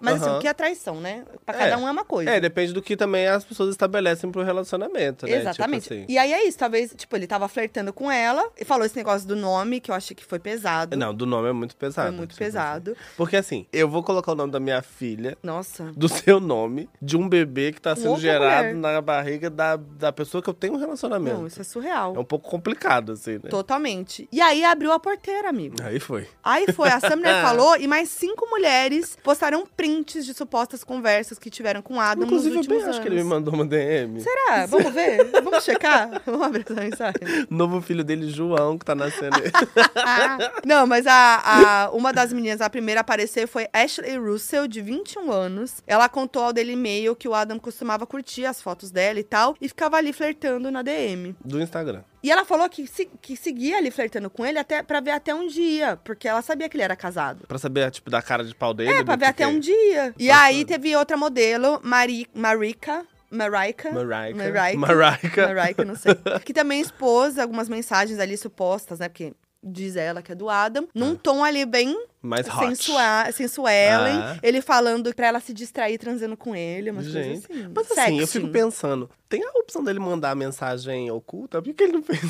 Mas assim, Aham. o que é traição, né? Pra É. cada um é uma coisa. É, depende do que também as pessoas estabelecem pro relacionamento, né? Exatamente. Tipo assim. E aí é isso, talvez, tipo, ele tava flertando com ela e falou esse negócio do nome, que eu achei que foi pesado. Não, do nome é muito pesado. Foi muito tipo assim. pesado. Porque assim, eu vou colocar o nome da minha filha, Nossa. do seu nome, de um bebê que tá sendo outra gerado mulher. na barriga da, da pessoa que eu tenho um relacionamento. Não, isso é surreal. É um pouco complicado, assim, né? Totalmente. E aí abriu a porteira, amigo. Aí foi. Aí foi, a Sumner falou e mais cinco mulheres postaram prints de supostas conversas que tiveram com Adam Inclusive, eu nos bem últimos acho anos. que ele me mandou uma DM. Será? Vamos ver? Vamos checar? <laughs> Vamos abrir essa mensagem. Novo filho dele, João, que tá nascendo aí. <laughs> Não, mas a, a- uma das meninas, a primeira a aparecer foi Ashley Russell, de 21 anos. Ela contou ao Daily Mail que o Adam costumava curtir as fotos dela e tal, e ficava ali flertando na DM. do Instagram. E ela falou que, se- que seguia ali flertando com ele até pra ver até um dia, porque ela sabia que ele era casado. Pra saber, tipo, da cara de pau dele. É, pra ver até um dia. E Bacana. aí teve outra modelo, Mari, Marika. Marika. Mariah. Mariah. Mariah, não sei. <laughs> que também expôs algumas mensagens ali supostas, né? Porque diz ela que é do Adam. Num tom ali bem Mais hot. sensua sensuelen. Ah. Ele falando pra ela se distrair transando com ele. Umas Gente, coisas assim. mas assim, eu fico pensando, tem a opção dele mandar mensagem oculta? Por que ele não <laughs> fez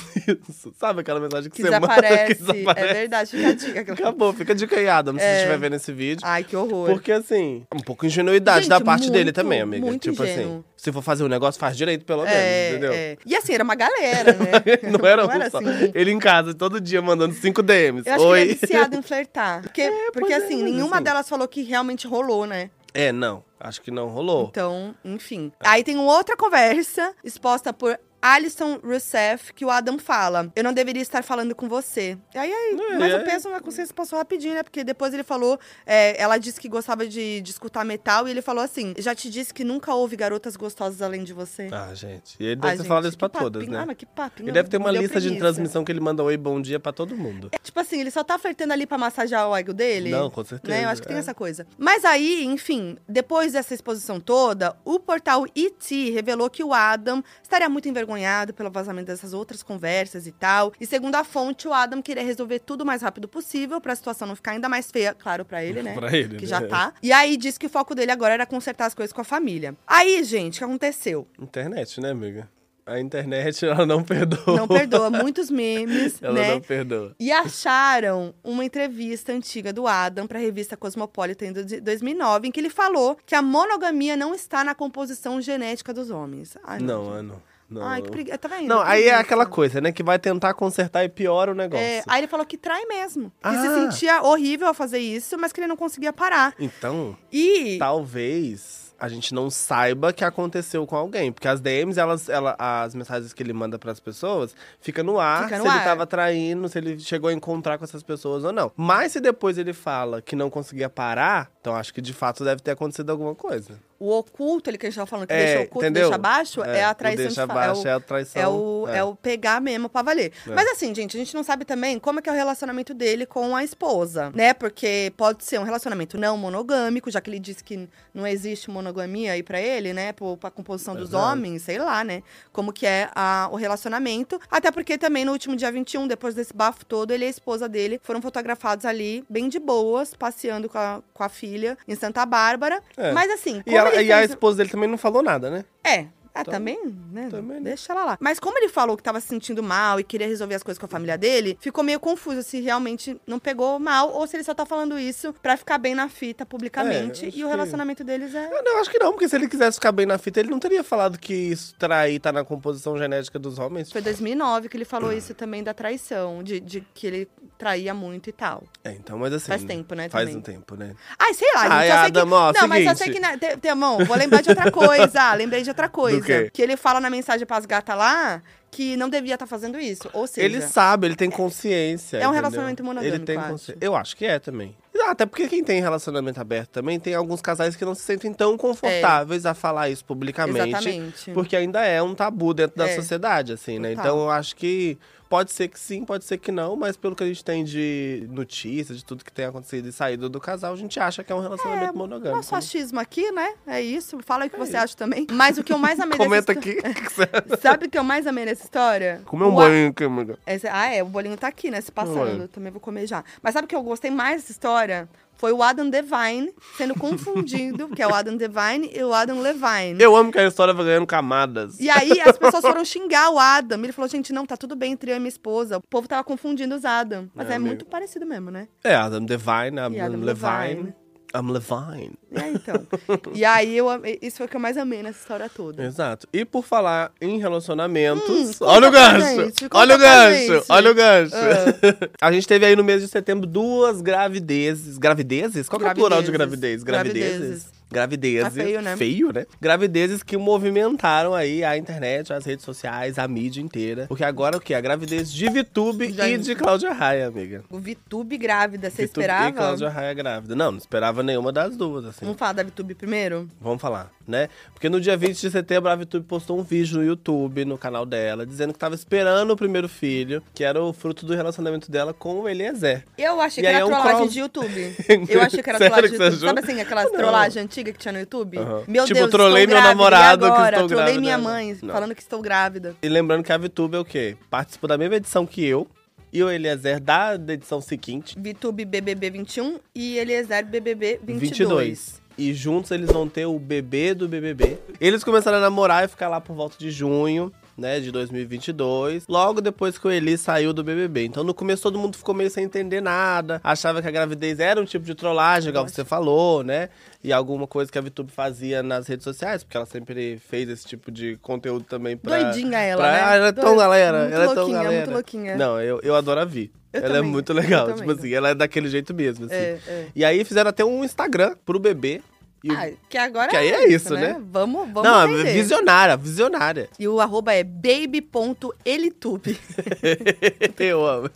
isso? Sabe aquela mensagem que, Que você manda desaparece. que <laughs> desaparece? É verdade, fica a dica. Acabou, fica de dica aí, Adam, se É. você estiver vendo esse vídeo. Ai, que horror. Porque assim, um pouco de ingenuidade Gente, da parte dele muito, também, amiga. muito tipo ingênuo. assim, se for fazer um negócio, faz direito pelo menos, é, entendeu? é. E assim, era uma galera, né? <laughs> Não era, um Não era só. assim. Ele em casa, todo dia, mandando cinco DMs. Eu acho Oi. que ele é viciado em flertar. Porque, porque pois é, assim, mas nenhuma assim- delas falou que realmente rolou, né? É, não. Acho que não rolou. Então, enfim. Aí tem uma outra conversa exposta por Alison Rousseff, que o Adam fala: Eu não deveria estar falando com você. E aí, aí É, mas é. o peso na consciência passou rapidinho, né? Porque depois ele falou: é, Ela disse que gostava de, de escutar metal, e ele falou assim: Já te disse que nunca houve garotas gostosas além de você. Ah, gente. E ele deve Ah, ter falado gente, isso pra que todas, papinho. né? Ah, mas que papinho. Ele deve ter uma lista de transmissão que ele manda oi, bom dia pra todo mundo. É, Tipo assim, ele só tá flertando ali pra massagear o ego dele? Não, com certeza, Né? Eu acho que tem é. essa coisa. Mas aí, enfim, depois dessa exposição toda, o portal ET revelou que o Adam estaria muito envergonhado pelo vazamento dessas outras conversas e tal. E segundo a fonte, o Adam queria resolver tudo o mais rápido possível pra situação não ficar ainda mais feia, claro, pra ele, né? <laughs> Pra ele, Que né? já tá. E aí disse que o foco dele agora era consertar as coisas com a família. Aí, gente, o que aconteceu? Internet, né, amiga? A internet, <laughs> ela não perdoa. Não perdoa, muitos memes, Ela né? não perdoa. E acharam uma entrevista antiga do Adam para a revista Cosmopolitan do- 2009, em que ele falou que a monogamia não está na composição genética dos homens. Ai, Não, é não. Não, Ai, que preguiça. Tá vendo? não aí é aquela coisa, né? Que vai tentar consertar e piora o negócio. É, aí ele falou que trai mesmo. Que se Ah. sentia horrível ao fazer isso, mas que ele não conseguia parar. Então, E. talvez a gente não saiba que aconteceu com alguém. Porque as DMs, elas, ela, as mensagens que ele manda pras pessoas, fica no ar Fica no se ele ar. tava traindo, se ele chegou a encontrar com essas pessoas ou não. Mas se depois ele fala que não conseguia parar, então acho que de fato deve ter acontecido alguma coisa. O oculto, ele que a gente tava falando que É, deixa oculto, entendeu? deixa abaixo, é, a o traição deixa é abaixo o- é a traição. É o, é. o pegar mesmo pra valer. É. Mas assim, gente, a gente não sabe também como é que é o relacionamento dele com a esposa, né? Porque pode ser um relacionamento não monogâmico, já que ele disse que não existe monogamia aí pra ele, né? Pro- Pra composição dos homens, sei lá, né? Como que é a- o relacionamento. Até porque também no último dia 21, depois desse bafo todo, ele e a esposa dele foram fotografados ali, bem de boas, passeando com a, com a filha em Santa Bárbara. É. Mas assim, E, ela- e a fez- esposa dele também não falou nada, né? é. Ah, Então, também, né? também, né? Deixa ela lá. Mas como ele falou que tava se sentindo mal e queria resolver as coisas com a família dele, ficou meio confuso se realmente não pegou mal ou se ele só tá falando isso pra ficar bem na fita publicamente. É, e o que- relacionamento deles é. Eu não, acho que não, porque se ele quisesse ficar bem na fita, ele não teria falado que isso trair tá na composição genética dos homens. Foi 2009 que ele falou isso também da traição, de, de que ele traía muito e tal. É, então, mas assim. Faz tempo, né, Faz também. um tempo, né? Ai, sei lá. Ai, Adam, que... ó, não, mas só seguinte. sei que. Na... Te- Temão, vou lembrar de outra coisa. Ah, <laughs> lembrei de outra coisa. Que ele fala na mensagem pras gatas lá que não devia estar fazendo isso. Ou seja. Ele sabe, ele tem consciência. É um entendeu? relacionamento monogâmico, Ele tem eu acho. consciência. Eu acho que é também. Até porque quem tem relacionamento aberto também tem alguns casais que não se sentem tão confortáveis a falar isso publicamente. Exatamente. Porque ainda é um tabu dentro da É. sociedade, assim, né? Total. Então eu acho que pode ser que sim, pode ser que não, mas pelo que a gente tem de notícias, de tudo que tem acontecido e saído do casal, a gente acha que é um relacionamento monogâmico. Nosso achismo aqui, né? É isso. Fala aí o que você acha também. Mas o que eu mais amei Comenta aqui. <laughs> Sabe o que eu mais amei nessa história? Comeu um O banho aqui, amiga. Esse- ah, é, o bolinho tá aqui, né? Se passando. Eu também vou comer já. Mas sabe o que eu gostei mais dessa história? Foi o Adam Devine sendo confundido, que é o Adam Devine e o Adam Levine. Eu amo que a história vai ganhando camadas. E aí as pessoas foram <laughs> xingar o Adam. Ele falou, gente, não, tá tudo bem entre eu e minha esposa. O povo tava confundindo os Adam. Mas É, é, muito parecido mesmo, né? É, Adam Devine, Adam, Adam Levine. Levine. I'm Levine. É, então. e aí eu amei- isso foi o que eu mais amei nessa história toda. Exato. E por falar em relacionamentos. Hum, olha o pra gancho! gente, conta olha o gancho! gente. Olha o gancho! <laughs> A gente teve aí no mês de setembro duas gravidezes. Gravidezes? Qual que é o plural de gravidez? Gravidezes. Gravidezes. Gravidezes. Tá feio, né? Feio, né? Gravidezes que movimentaram aí a internet, as redes sociais, a mídia inteira. Porque agora o quê? A gravidez de Vitube Já- e de Cláudia Raia, amiga. O Vitube grávida, você esperava? E Cláudia Raia grávida. Não, não esperava nenhuma das duas, assim. Vamos falar da Vitube primeiro? Vamos falar, né? Porque no dia 20 de setembro a VTube postou um vídeo no YouTube, no canal dela, dizendo que tava esperando o primeiro filho, que era o fruto do relacionamento dela com o Eliezer. Eu achei E que era é um trollagem cross- de YouTube. <laughs> Eu achei que era trollagem de YouTube. Sabe assim, aquelas trollagens antigas que tinha no YouTube? Aham. Meu Tipo, Deus, trolei meu grávida, namorado e que agora? estou Trolei grávida. minha mãe Não. falando que estou grávida. E lembrando que a VTube é o quê? Participou da mesma edição que eu e o Eliezer da, edição seguinte, Vitube BBB 21 e Eliezer BBB 22. 22. E juntos eles vão ter o bebê do BBB. Eles começaram a namorar e ficar lá por volta de junho. Né, de 2022, logo depois que o Eli saiu do BBB. Então, no começo, todo mundo ficou meio sem entender nada, achava que a gravidez era um tipo de trollagem, igual você falou, né? E alguma coisa que a VTube fazia nas redes sociais, porque ela sempre fez esse tipo de conteúdo também pra. Doidinha ela, pra- né? Ah, ela é tão galera, muito ela é tão louquinha, galera. muito louquinha. Não, eu, eu adoro a Vi. Eu ela é também, muito eu legal, também. tipo assim, ela é daquele jeito mesmo, assim. É, é. E aí fizeram até um Instagram pro bebê. E Ah, que agora Que aí é isso, né? Vamos, vamos Não, é entender. visionária, visionária. E o arroba é baby.elitube. <laughs> eu amo.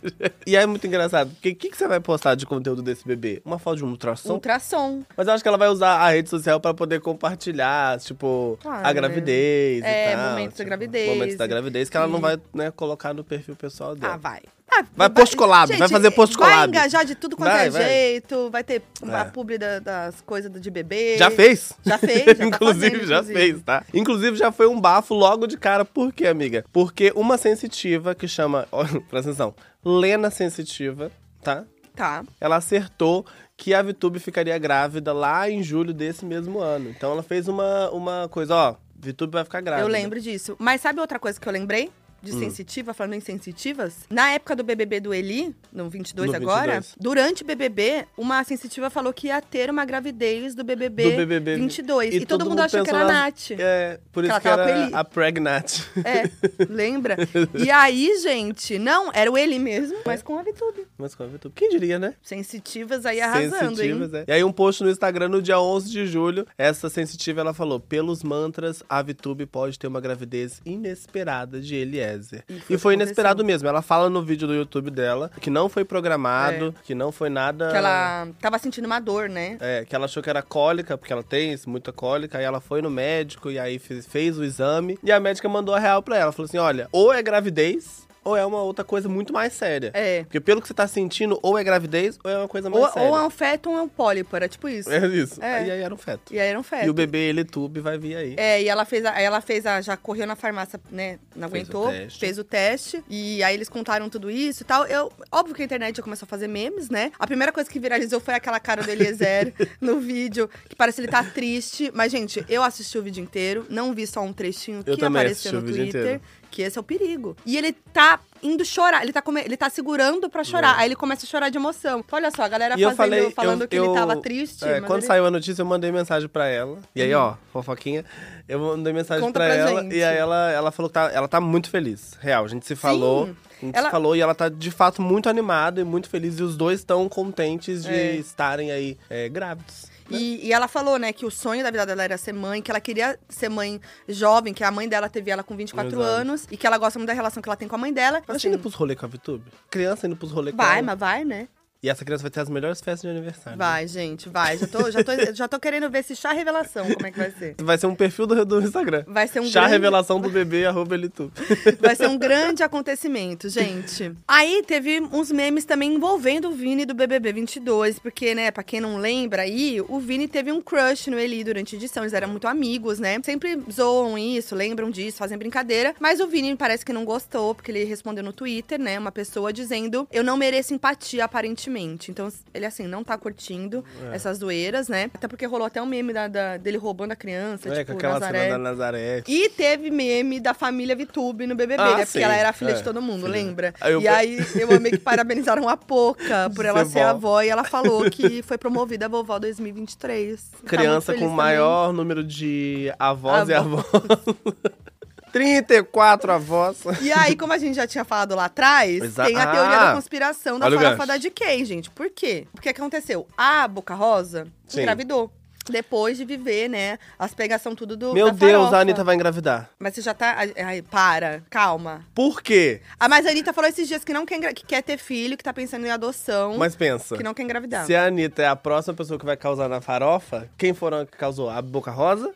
E aí é muito engraçado, porque o que, que você vai postar de conteúdo desse bebê? Uma foto de um ultrassom? Ultrassom. Mas eu acho que ela vai usar a rede social pra poder compartilhar, tipo, Claro, a né? gravidez É, e tal. momentos da tipo, gravidez. Momentos da gravidez, que ela não E- vai, né, colocar no perfil pessoal dela. Ah, vai. Ah, Vai post collab, vai Gente, fazer post Vai collab. engajar de tudo quanto Vai, é vai. jeito, vai ter a É. publi da- das coisas de bebê. Já fez? Já fez, já <laughs> tá inclusive, fazendo, já inclusive. fez, tá? Inclusive, já foi um bafo logo de cara. Por quê, amiga? Porque uma sensitiva que chama. <laughs> ó, Presta atenção. Lena Sensitiva, tá? Tá. Ela acertou que a Vitube ficaria grávida lá em julho desse mesmo ano. Então ela fez uma, uma coisa, ó. Vitube vai ficar grávida. Eu lembro disso. Mas sabe outra coisa que eu lembrei? De Hum. sensitiva, falando em sensitivas? Na época do BBB do Eli, no 22 No agora, 22. durante o BBB, uma sensitiva falou que ia ter uma gravidez do BBB, Do BBB 22. E, e todo, todo mundo mundo achou que era a Nath. É, por Que isso ela que com era a Pregnat. É, lembra? E <laughs> aí, gente, não, era o Eli mesmo, mas com a Vitube. Mas com a Vitube. Quem diria, né? Sensitivas aí arrasando, sensitivas, hein? é. E aí um post no Instagram no dia 11 de julho, essa sensitiva ela falou: "Pelos mantras, a Vitube pode ter uma gravidez inesperada de Eliezer". E E foi foi, o que inesperado mesmo. Ela fala no vídeo do YouTube dela que não foi programado, que não foi nada É. Que ela tava sentindo uma dor, né? É, que ela achou que era cólica, porque ela tem muita cólica, aí ela foi no médico e aí fez, fez o exame. E a médica mandou a real pra ela. Falou assim: olha, ou é gravidez, ou é uma outra coisa muito mais séria. É. Porque pelo que você tá sentindo, ou é gravidez, ou é uma coisa mais Ou, séria. ou é um feto ou é um pólipo, era tipo isso. É isso. É. E aí era um feto. E aí era um feto. E o bebê Elitube vai vir aí. É, e ela fez, a, ela fez a, já correu na farmácia, né, não Fez o aguentou, teste. fez o teste, e aí eles contaram tudo isso e tal. Eu, óbvio que a internet já começou a fazer memes, né? A primeira coisa que viralizou foi aquela cara do Eliezer <laughs> no vídeo, que parece ele tá triste, mas gente, eu assisti o vídeo inteiro, não vi só um trechinho Eu que apareceu no Twitter. inteiro. Que esse é o perigo. E ele tá indo chorar, ele tá, come... ele tá segurando pra chorar. É. Aí ele começa a chorar de emoção. Então, olha só, a galera E eu fazendo, falei, falando eu- que ele eu- tava triste. é, quando ele- saiu a notícia, eu mandei mensagem pra ela. E aí, ó, fofoquinha, eu mandei mensagem Conta pra, pra ela. gente. E aí ela, ela falou que tá, ela tá muito feliz. Real, a gente se falou. A gente Ela- se falou e ela tá de fato muito animada e muito feliz. E os dois estão contentes de É. estarem aí é, grávidos. né? E, e ela falou, né, que o sonho da vida dela era ser mãe, que ela queria ser mãe jovem, que a mãe dela teve ela com 24 Exato. anos, e que ela gosta muito da relação que ela tem com a mãe dela. Assim, indo pros rolê com a VTube? Criança indo pros rolê com vai, ela. mas vai, né? E essa criança vai ter as melhores festas de aniversário. Vai, gente, vai. Já tô, já, tô, já tô querendo ver esse chá revelação, como é que vai ser. Vai ser um perfil do, do Instagram. Vai ser um Chá grande- revelação do bebê, arroba Elitu. <laughs> Vai ser um grande acontecimento, gente. Aí teve uns memes também envolvendo o Vini do BBB 22, porque, né, pra quem não lembra aí, o Vini teve um crush no Eli durante a edição, eles eram muito amigos, né? Sempre zoam isso, lembram disso, fazem brincadeira, mas o Vini parece que não gostou, porque ele respondeu no Twitter, né, uma pessoa dizendo: "Eu não mereço empatia aparentemente". Então, ele assim não tá curtindo É. essas zoeiras, né? Até porque rolou até um meme da- da- dele roubando a criança, É, tipo, com aquela Nazaré. cena da Nazaré. E teve meme da família Vitube no BBB, Ah, né? Porque sim, ela era filha é, de todo mundo, filha. lembra? Aí eu- E aí eu amei que parabenizaram a Poca <laughs> por ela Ser ser avó e ela falou que foi promovida a vovó 2023. Tá Criança feliz com o maior número de avós e Avó. avós. <laughs> 34 avós. E aí, como a gente já tinha falado lá atrás, Exa- tem a teoria Ah! da conspiração da farofa da DK, gente. Por quê? Porque que aconteceu? A Boca Rosa Sim. engravidou. Depois de viver, né, as pegação tudo do Meu da Deus, a Anitta vai engravidar. Mas você já tá... ai, para, calma. Por quê? Ah, mas a Anitta falou esses dias que não quer, que quer ter filho, que tá pensando em adoção, Mas pensa. que não quer engravidar. Se a Anitta é a próxima pessoa que vai causar na farofa, quem foram que causou? A Boca Rosa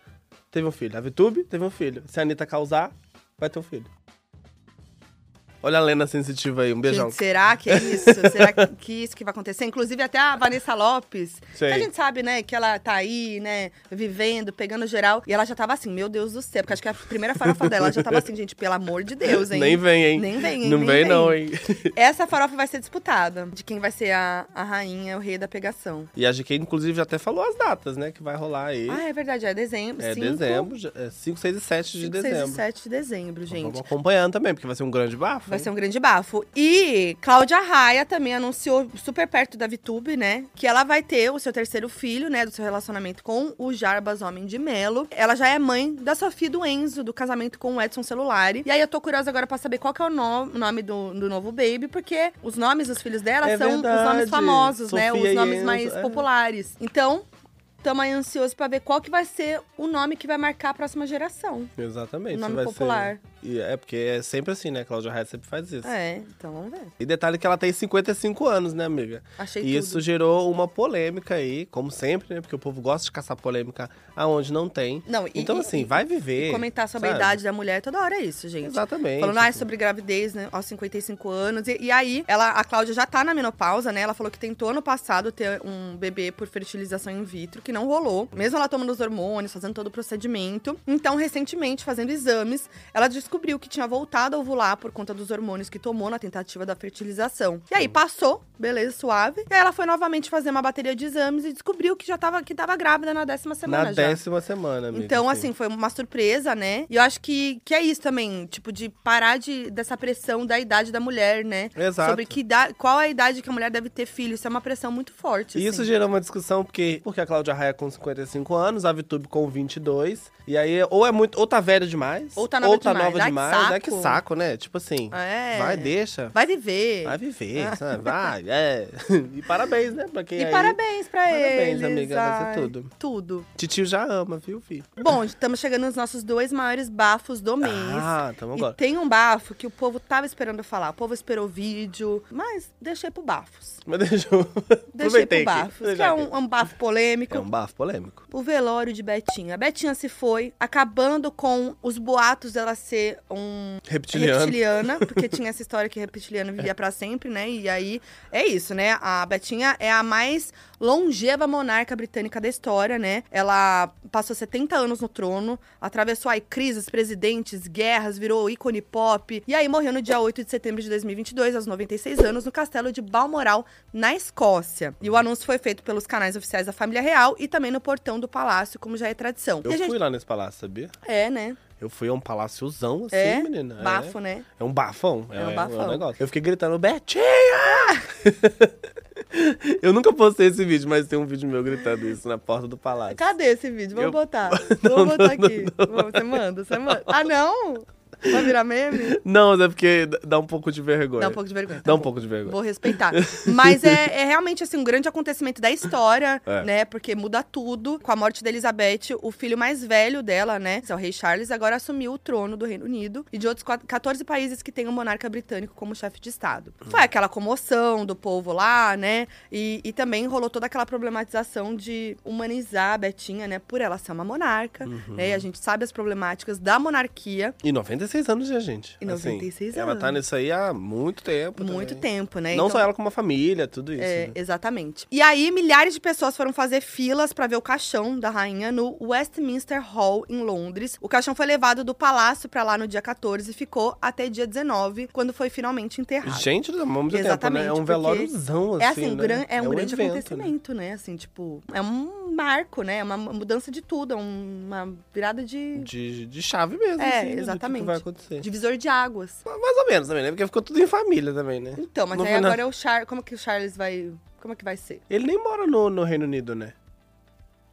teve um filho. A Vitube teve um filho. Se a Anitta causar, vai ter um filho. Olha a Lena sensitiva aí, um beijão. Gente, será que é isso? <laughs> será que, isso que vai acontecer? Inclusive, até a Vanessa Lopes, que a gente sabe, né, que ela tá aí, né, vivendo, pegando geral. E ela já tava assim, meu Deus do céu, porque acho que a primeira farofa dela ela já tava assim, gente, pelo amor de Deus, hein? Nem vem, hein? Nem vem, hein? Não Nem vem, vem. não, hein? <laughs> Essa farofa vai ser disputada, de quem vai ser a, a rainha, o rei da pegação. E a GK, inclusive, já até falou as datas, né? Que vai rolar aí. Ah, é verdade, é dezembro. é cinco, dezembro, já- é 5, 6 e 7 de 5, 6 dezembro. e 7 de dezembro, gente. Vamos acompanhando também, porque vai ser um grande bafo. Vai hein? ser um grande bafo. E Cláudia Raia também anunciou super perto da VTube, né? Que ela vai ter o seu terceiro filho, né? Do seu relacionamento com o Jarbas Homem de Melo. Ela já é mãe da Sofia do Enzo, do casamento com o Edson Celulari. E aí eu tô curiosa agora pra saber qual que é o no- nome do, do novo baby, porque os nomes dos filhos dela É são os verdade. nomes famosos, né? Sofia Os e nomes Enzo, mais é. populares. Então. Tamo aí ansioso pra ver qual que vai ser o nome que vai marcar a próxima geração. Exatamente. O nome vai popular. Ser... E é porque é sempre assim, né? Cláudia Raia sempre faz isso. É, então vamos ver. E detalhe que ela tem 55 anos, né, amiga? Achei E isso tudo. gerou uma polêmica aí, como sempre, né? Porque o povo gosta de caçar polêmica aonde não tem. Não, e- então, e- assim, e- vai viver. comentar sobre a sabe? idade da mulher toda hora é isso, gente. Exatamente. Falando ah, sobre gravidez, né, aos 55 anos. E, e aí, ela, a Cláudia já tá na menopausa, né? Ela falou que tentou ano passado ter um bebê por fertilização in vitro, que não rolou. Mesmo ela tomando os hormônios, fazendo todo o procedimento. Então, recentemente, fazendo exames, ela descobriu que tinha voltado a ovular por conta dos hormônios que tomou na tentativa da fertilização. E aí, passou, beleza, suave. E aí, ela foi novamente fazer uma bateria de exames e descobriu que já tava, que tava grávida na décima semana Na já. décima semana, amiga. Então, sim. assim, foi uma surpresa, né? E eu acho que, que é isso também, tipo, de parar de, dessa pressão da idade da mulher, né? Exato. Sobre que idade, qual a idade que a mulher deve ter filho. Isso é uma pressão muito forte. E isso assim. gerou uma discussão, porque, porque a Cláudia Raia com 55 anos, a Vitube com 22. E aí, ou é muito, ou tá velha demais, Ou tá nova demais. nova Ai, que demais. É que saco. saco, né? Tipo assim, É. vai, deixa. Vai viver. Vai viver, <laughs> sabe? Vai, é. <laughs> E parabéns, né? Pra quem E aí... parabéns pra Parabéns, eles. amiga, vai ser tudo. Tudo. Titio já ama, viu, filho? Bom, estamos chegando nos nossos dois maiores bafos do mês. Ah, tamo E agora. tem um bafo que o povo tava esperando eu falar. O povo esperou vídeo, mas deixei pro bafos. Mas deixa eu... <laughs> Deixei pro aqui. bafos, que é um, um bafo polêmico. É um bafo polêmico. O velório de Betinha. Betinha se foi, acabando com os boatos dela ser um Reptiliano. reptiliana, porque <laughs> tinha essa história que reptiliano vivia pra sempre, né? E aí é isso, né? A Betinha é a mais longeva monarca britânica da história, né? Ela passou 70 anos no trono, atravessou aí crises, presidentes, guerras, virou ícone pop. E aí morreu no dia 8 de setembro de 2022, aos 96 anos, no castelo de Balmoral, na Escócia. E o anúncio foi feito pelos canais oficiais da família real e também no portão do palácio, como já é tradição. Eu gente... fui lá nesse palácio, sabia? É, né? Eu fui a um paláciozão, assim, É, menina. É. bafo, né? É um bafão. É um bafão. negócio. Eu fiquei gritando, Betinha! <laughs> eu nunca postei esse vídeo, mas tem um vídeo meu gritando isso na porta do palácio. Cadê esse vídeo? Vamos Eu- botar. <laughs> Não, Vamos botar não, aqui. Vamos, Você manda, você manda. Ah, não? Vai virar meme? <laughs> Não, é porque dá um pouco de vergonha. Dá um pouco de vergonha. tá Dá um bom. pouco de vergonha. Vou respeitar. <laughs> Mas é, é realmente assim um grande acontecimento da história, É. né? Porque muda tudo. Com a morte da Elizabeth, o filho mais velho dela, né? É o rei Charles, agora assumiu o trono do Reino Unido e de outros quat- 14 países que têm o monarca britânico como chefe de Estado. Foi aquela comoção do povo lá, né? E, e também rolou toda aquela problematização de humanizar a Betinha, né? Por ela ser uma monarca, Uhum. né? E a gente sabe as problemáticas da monarquia. E 96 anos, né, gente? E 96 Ela tá anos. nisso aí há muito tempo. Muito também. tempo, né? Não Então- só ela, como a família, tudo isso. É, né? exatamente. E aí, milhares de pessoas foram fazer filas pra ver o caixão da rainha no Westminster Hall, em Londres. O caixão foi levado do palácio pra lá no dia 14 e ficou até dia 19, quando foi finalmente enterrado. Gente, muito tempo, né? É um velóriozão, assim, é assim, um, né? gran- é um grande evento, né? acontecimento, né? Assim, tipo, é um marco, né? É uma mudança de tudo, é um- uma virada de De, de chave mesmo, É, assim, né, do exatamente. vai acontecer. divisor de águas. Mais ou menos também, né? Porque ficou tudo em família também, né? Então, mas No aí final- agora é o Charles. Como que o Charles vai. Como é que vai ser? Ele nem mora no, no Reino Unido, né?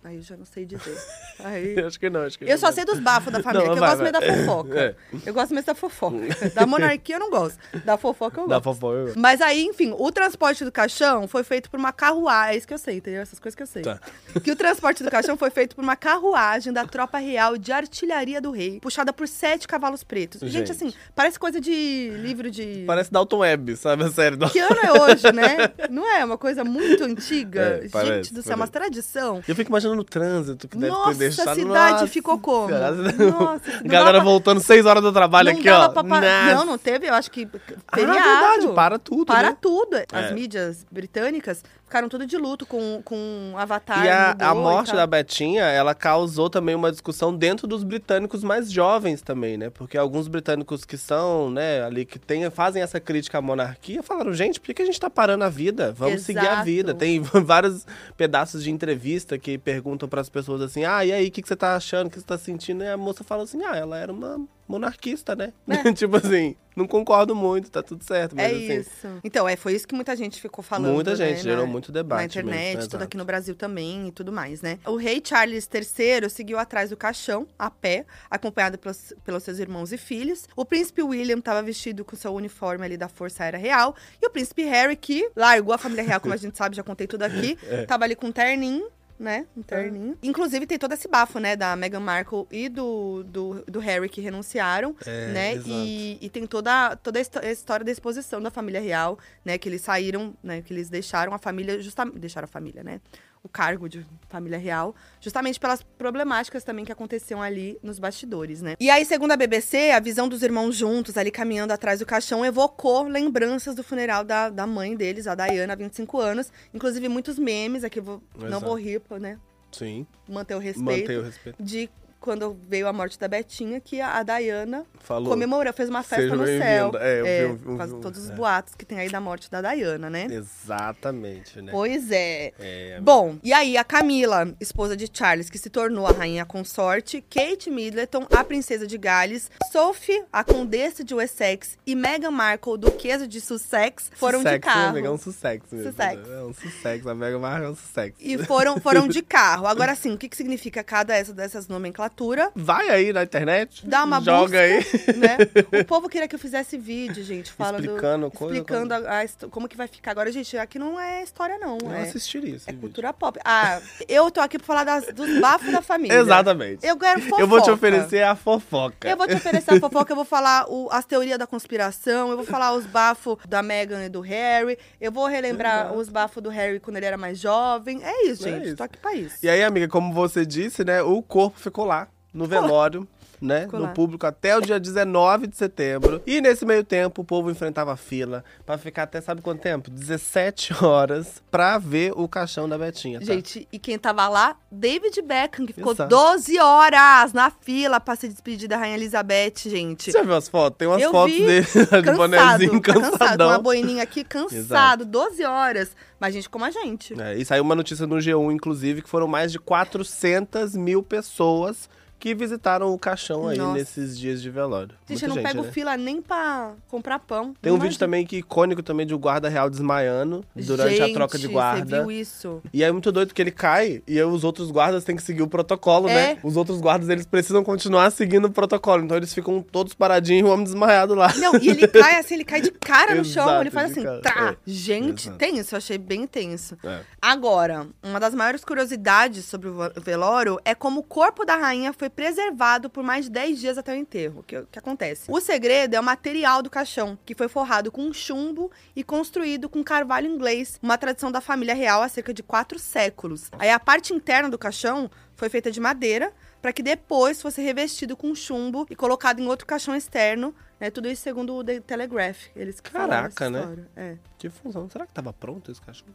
Aí eu já não sei dizer. <laughs> Aí. acho que não, acho que Eu não. só sei dos bafos da família, Não, que eu vai, gosto mesmo vai. da fofoca. <laughs> É. Eu gosto mesmo da fofoca. <laughs> Da monarquia eu não gosto. Da fofoca eu Da gosto. fofoca. eu gosto. Mas aí, enfim, o transporte do caixão foi feito por uma carruagem. É isso que eu sei, entendeu? Essas coisas que eu sei. Tá. Que o transporte do caixão foi feito por uma carruagem da tropa real de artilharia do rei, puxada por sete cavalos pretos. Gente, Gente. assim, parece coisa de livro de. Parece Dalton Web, sabe a série? Do... Que ano é hoje, né? Não é? Uma coisa muito antiga. É, Gente parece, do céu, uma parece. tradição. Eu fico imaginando o trânsito que deve ter Nossa, deixado. a cidade Nossa ficou como? Nossa, <laughs> Galera voltando seis horas do trabalho aqui, ó. pra. Nossa. Não, não teve, eu acho que Ah, feriado. verdade, para tudo, Para né? tudo. As É. mídias britânicas ficaram tudo de luto com, com Avatar. E a, a e morte tal. da Betinha, ela causou também uma discussão dentro dos britânicos mais jovens também, né? Porque alguns britânicos que são, né, ali, que tem, fazem essa crítica à monarquia, falaram, gente, por que que a gente tá parando a vida? Vamos seguir a Exato. vida. Tem <laughs> vários pedaços de entrevista que perguntam pras pessoas assim, ah, e aí, o que, que você tá achando, o que você tá sentindo? E a moça fala assim, ah, ela era uma monarquista, né? <laughs> tipo assim, não concordo muito, tá tudo certo. Mas É assim, isso. Então, é, foi isso que muita gente ficou falando. Muita né, gente, gerou na- muito debate Na internet, mesmo, tudo exato. aqui no Brasil também e tudo mais, né? O rei Charles III seguiu atrás do caixão, a pé, acompanhado pelos, pelos seus irmãos e filhos. O príncipe William estava vestido com seu uniforme ali da Força Aérea Real. E o príncipe Harry, que largou a família real, como a <laughs> gente sabe, já contei tudo aqui, É. tava ali com um terninho. Né? Um terninho. Inclusive, tem todo esse bafo, né? Da Meghan Markle e do, do, do Harry que renunciaram, É, né? exato. E, e tem toda, toda a história da exposição da família real, né? Que eles saíram, né? Que eles deixaram a família, justamente. Deixaram a família, né? O cargo de família real, justamente pelas problemáticas também que aconteciam ali nos bastidores, né? E aí, segundo a BBC, a visão dos irmãos juntos, ali caminhando atrás do caixão, evocou lembranças do funeral da, da mãe deles, a Diana, há 25 anos. Inclusive, muitos memes, aqui vou, não vou rir, né? Sim, Manter o respeito. manter o respeito. De quando veio a morte da Betinha, que a, a Diana Falou. comemorou, fez uma festa Seja no céu. É, eu vi, É, eu vi, eu de vi, todos os é. boatos que tem aí da morte da Diana, né? Exatamente, né? Pois é. É, Bom, e aí a Camila, esposa de Charles, que se tornou a rainha consorte, Kate Middleton, a princesa de Gales, Sophie, a condessa de Wessex e Meghan Markle, duquesa de Sussex, foram Sussex, de carro. Né? É um Sussex mesmo. Sussex. É um Sussex. A Mega Marca é um Sussex. E foram, foram de <laughs> carro. Agora sim, o que, que significa cada essa dessas nomenclatura? Vai aí na internet. Dá uma Joga aí. né? <laughs> O povo queria que eu fizesse vídeo, gente, falando, Explicando coisa, explicando a, a histó- como que vai ficar. Agora, gente, aqui não é história não, Eu é, assistiria esse é vídeo. cultura pop. Ah, eu tô aqui pra falar das- dos bafos da família. Exatamente. Eu quero fofoca. Eu vou te oferecer a fofoca. Eu vou te oferecer a fofoca, eu vou falar o- as teorias da conspiração, eu vou falar os bafos da Meghan e do Harry, eu vou relembrar Exato. os bafos do Harry quando ele era mais jovem. É isso, É gente. isso. Tô aqui pra isso. E aí, amiga, como você disse, né? O corpo ficou lá, no velório. <laughs> Né, Ficou no lá. público até o dia 19 de setembro. E nesse meio tempo, o povo enfrentava fila pra ficar até, sabe quanto tempo? 17 horas pra ver o caixão da Betinha. Tá? Gente, e quem tava lá? David Beckham, que ficou Exato. 12 horas na fila pra se despedir da Rainha Elizabeth, gente. Você já viu as fotos? Tem umas Eu fotos vi, dele <laughs> de bonezinho tá cansado, com cansadão. uma boininha aqui, <laughs> cansado, 12 horas. Mas gente como a gente. É, e saiu uma notícia no G1, inclusive, que foram mais de 400 mil pessoas que visitaram o caixão aí Nossa. nesses dias de velório. Gente, eu não gente, pego né? fila nem pra comprar pão. Tem um Imagina. vídeo também que icônico também de um guarda real desmaiando durante a troca de Gente, guarda. Você viu isso? E aí é muito doido que ele cai e os outros guardas têm que seguir o protocolo, É. né? Os outros guardas, eles precisam continuar seguindo o protocolo. Então eles ficam todos paradinhos e o homem desmaiado lá. Não, e ele cai assim, ele cai de <laughs> cara no chão. Exato, Ele faz assim, cara. trá. É. Gente, Exato. tenso, eu achei bem tenso. É. Agora, uma das maiores curiosidades sobre o velório é como o corpo da rainha foi preservado por mais de 10 dias até o enterro. O que, que acontece? O segredo é o material do caixão, que foi forrado com chumbo e construído com carvalho inglês, uma tradição da família real há cerca de quatro séculos. Aí a parte interna do caixão foi feita de madeira, para que depois fosse revestido com chumbo e colocado em outro caixão externo, né? Tudo isso segundo o The Telegraph. Eles que Caraca, né? É, Que função. Será que tava pronto esse cachorro?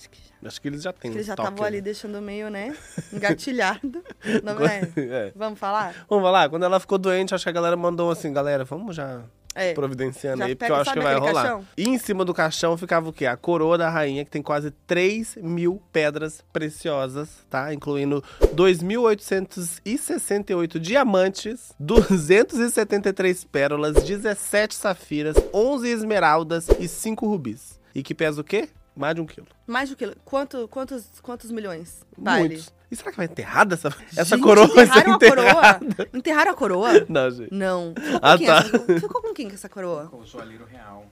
Acho que já. Acho que eles já têm Eles já estavam ali deixando meio, né? <laughs> Engatilhado. <laughs> Não é? <laughs> É. Vamos falar? Vamos lá, quando ela ficou doente, acho que a galera mandou assim, galera, vamos já É. providenciando aí, porque eu acho que vai rolar. caixão? E em cima do caixão ficava o quê? A coroa da rainha, que tem quase 3 mil pedras preciosas, tá? Incluindo 2.868 diamantes, 273 pérolas, 17 safiras, 11 esmeraldas e 5 rubis. E que pesa o quê? Mais de um quilo. Mais do que. Quanto, quantos, quantos milhões? Vale? Muitos. E será que vai enterrada essa, essa Gente, coroa? vai ser enterraram a enterrada? coroa? Enterraram a coroa? <laughs> Não, gente. Não. Ficou com, Ah, quem, tá. essa, ficou com quem com essa coroa? O joalheiro real.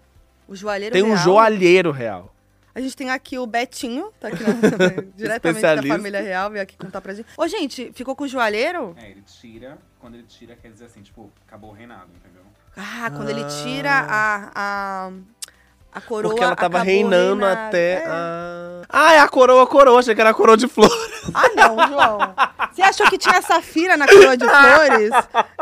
O joalheiro Tem um real? joalheiro real. A gente tem aqui o Betinho, tá aqui na, <laughs> diretamente da família real, veio aqui contar pra gente. Ô, gente, ficou com o joalheiro? É, ele tira. Quando ele tira, quer dizer assim, tipo, acabou o reinado, entendeu? Ah, quando ele tira a, a, a coroa. Porque ela tava reinando reinado. até É. a... Ah, é a coroa, a coroa. Achei que era a coroa de flor. Ah, não, João. Você achou que tinha safira na coroa de flores?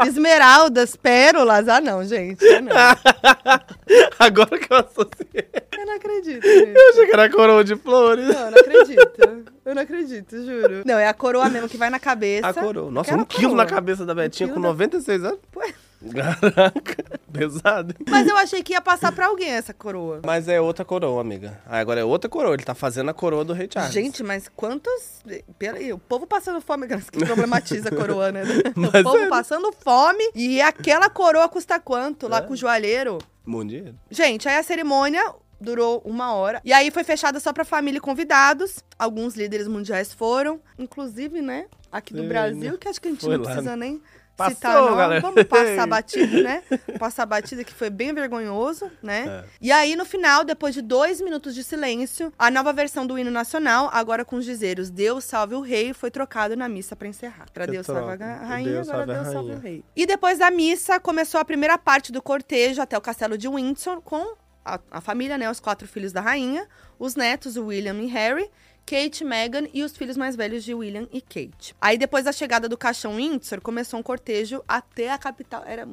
Esmeraldas, pérolas? Ah, não, gente. Ah, não. <laughs> Agora que eu associei. Eu não acredito, gente. Eu achei que era a coroa de flores. Não, eu não acredito. Eu não acredito, juro. Não, é a coroa mesmo que vai na cabeça. A coroa. Nossa, Aquela um quilo coroa. na cabeça da Betinha Um com quilo da- 96 anos. Ué. Caraca, <laughs> pesado. hein? Mas eu achei que ia passar pra alguém essa coroa. Mas é outra coroa, amiga. Ah, agora é outra coroa. Ele tá fazendo a coroa do Rei Charles. Gente, mas quantos. Peraí, o povo passando fome, <laughs> que problematiza a coroa, né? <laughs> Mas o povo é. passando fome e aquela coroa custa quanto? Lá É. com o joalheiro. Muito dinheiro. Gente, aí a cerimônia durou uma hora. E aí foi fechada só pra família e convidados. Alguns líderes mundiais foram, inclusive, né? Aqui do Sim, Brasil, que acho que a gente não lá. precisa nem Passou, citar, não. galera. Vamos passar <laughs> batido, né? Passar batido que foi bem vergonhoso, né? É. E aí, no final, depois de dois minutos de silêncio, a nova versão do hino nacional, agora com os dizeres Deus salve o rei, foi trocado na missa pra encerrar. Pra Deus salve a rainha, Deus agora Deus salve o rei. E depois da missa, começou a primeira parte do cortejo até o castelo de Windsor, com a, a família, né? Os quatro filhos da rainha, os netos, William e Harry, Kate, Meghan e os filhos mais velhos de William e Kate. Aí, depois da chegada do caixão Windsor, começou um cortejo até a capital. Era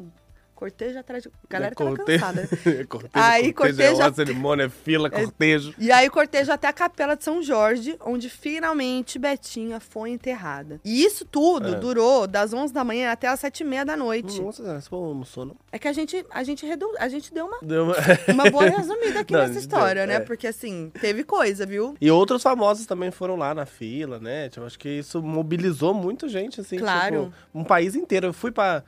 cortejo atrás de. A galera tava Corte- cansada, né? <laughs> cortejo, Aí, cortejo, cortejo- é uma cerimônia, fila, cortejo. E aí, cortejo até a Capela de São Jorge, onde finalmente Betinha foi enterrada. E isso tudo É. durou das 11 da manhã até as 7 e meia da noite. Nossa, povo almoçou, não? É que a gente, a gente, redu... a gente deu uma, Deu uma... <laughs> uma boa <laughs> resumida aqui Não, nessa história, deu, né? é. Porque, assim, teve coisa, viu? E outros famosos também foram lá na fila, né? Tipo, acho que isso mobilizou muita gente, assim. Claro. tipo, um país inteiro. Eu fui pra...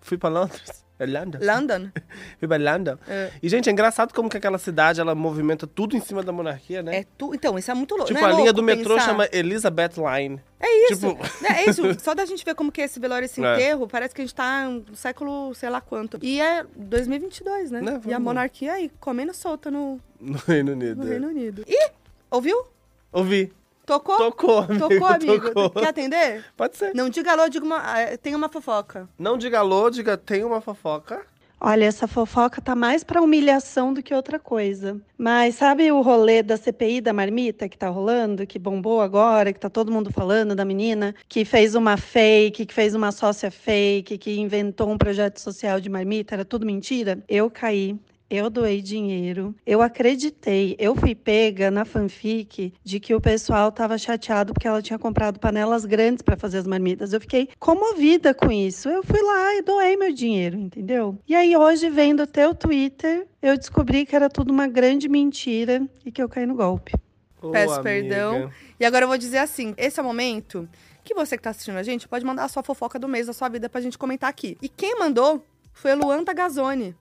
fui pra Londres. É London? London. <laughs> Pra London. É. E, gente, é engraçado como que aquela cidade, ela movimenta tudo em cima da monarquia, né? É tu... Então, isso é muito louco. tipo, não é a linha do metrô pensar? chama Elizabeth Line. É isso. Tipo... <laughs> É isso. Só da gente ver como que é esse velório, esse É. enterro, parece que a gente tá no século sei lá quanto. E é 2022, né? Né, E a monarquia aí, comendo solta no, No Reino Unido. no é. Reino Unido. Ih, ouviu? Ouvi. Tocou? Tocou, amigo. Tocou, amigo. Tocou. Quer atender? Pode ser. Não diga alô, diga uma, ah, tem uma fofoca. Não diga alô, diga tem uma fofoca. Olha, essa fofoca tá mais pra humilhação do que outra coisa. Mas sabe o rolê da CPI da marmita que tá rolando, que bombou agora, que tá todo mundo falando da menina que fez uma fake, que fez uma sócia fake, que inventou um projeto social de marmita, era tudo mentira? Eu caí. Eu doei dinheiro, eu acreditei, eu fui pega na fanfic de que o pessoal estava chateado porque ela tinha comprado panelas grandes para fazer as marmitas. Eu fiquei comovida com isso. Eu fui lá e doei meu dinheiro, entendeu? E aí hoje vendo o teu Twitter, eu descobri que era tudo uma grande mentira e que eu caí no golpe. Ô, Peço amiga. perdão. E agora eu vou dizer assim: esse é o momento que você que tá assistindo a gente pode mandar a sua fofoca do mês da sua vida pra gente comentar aqui. E quem mandou foi a Luanda Gazzoni.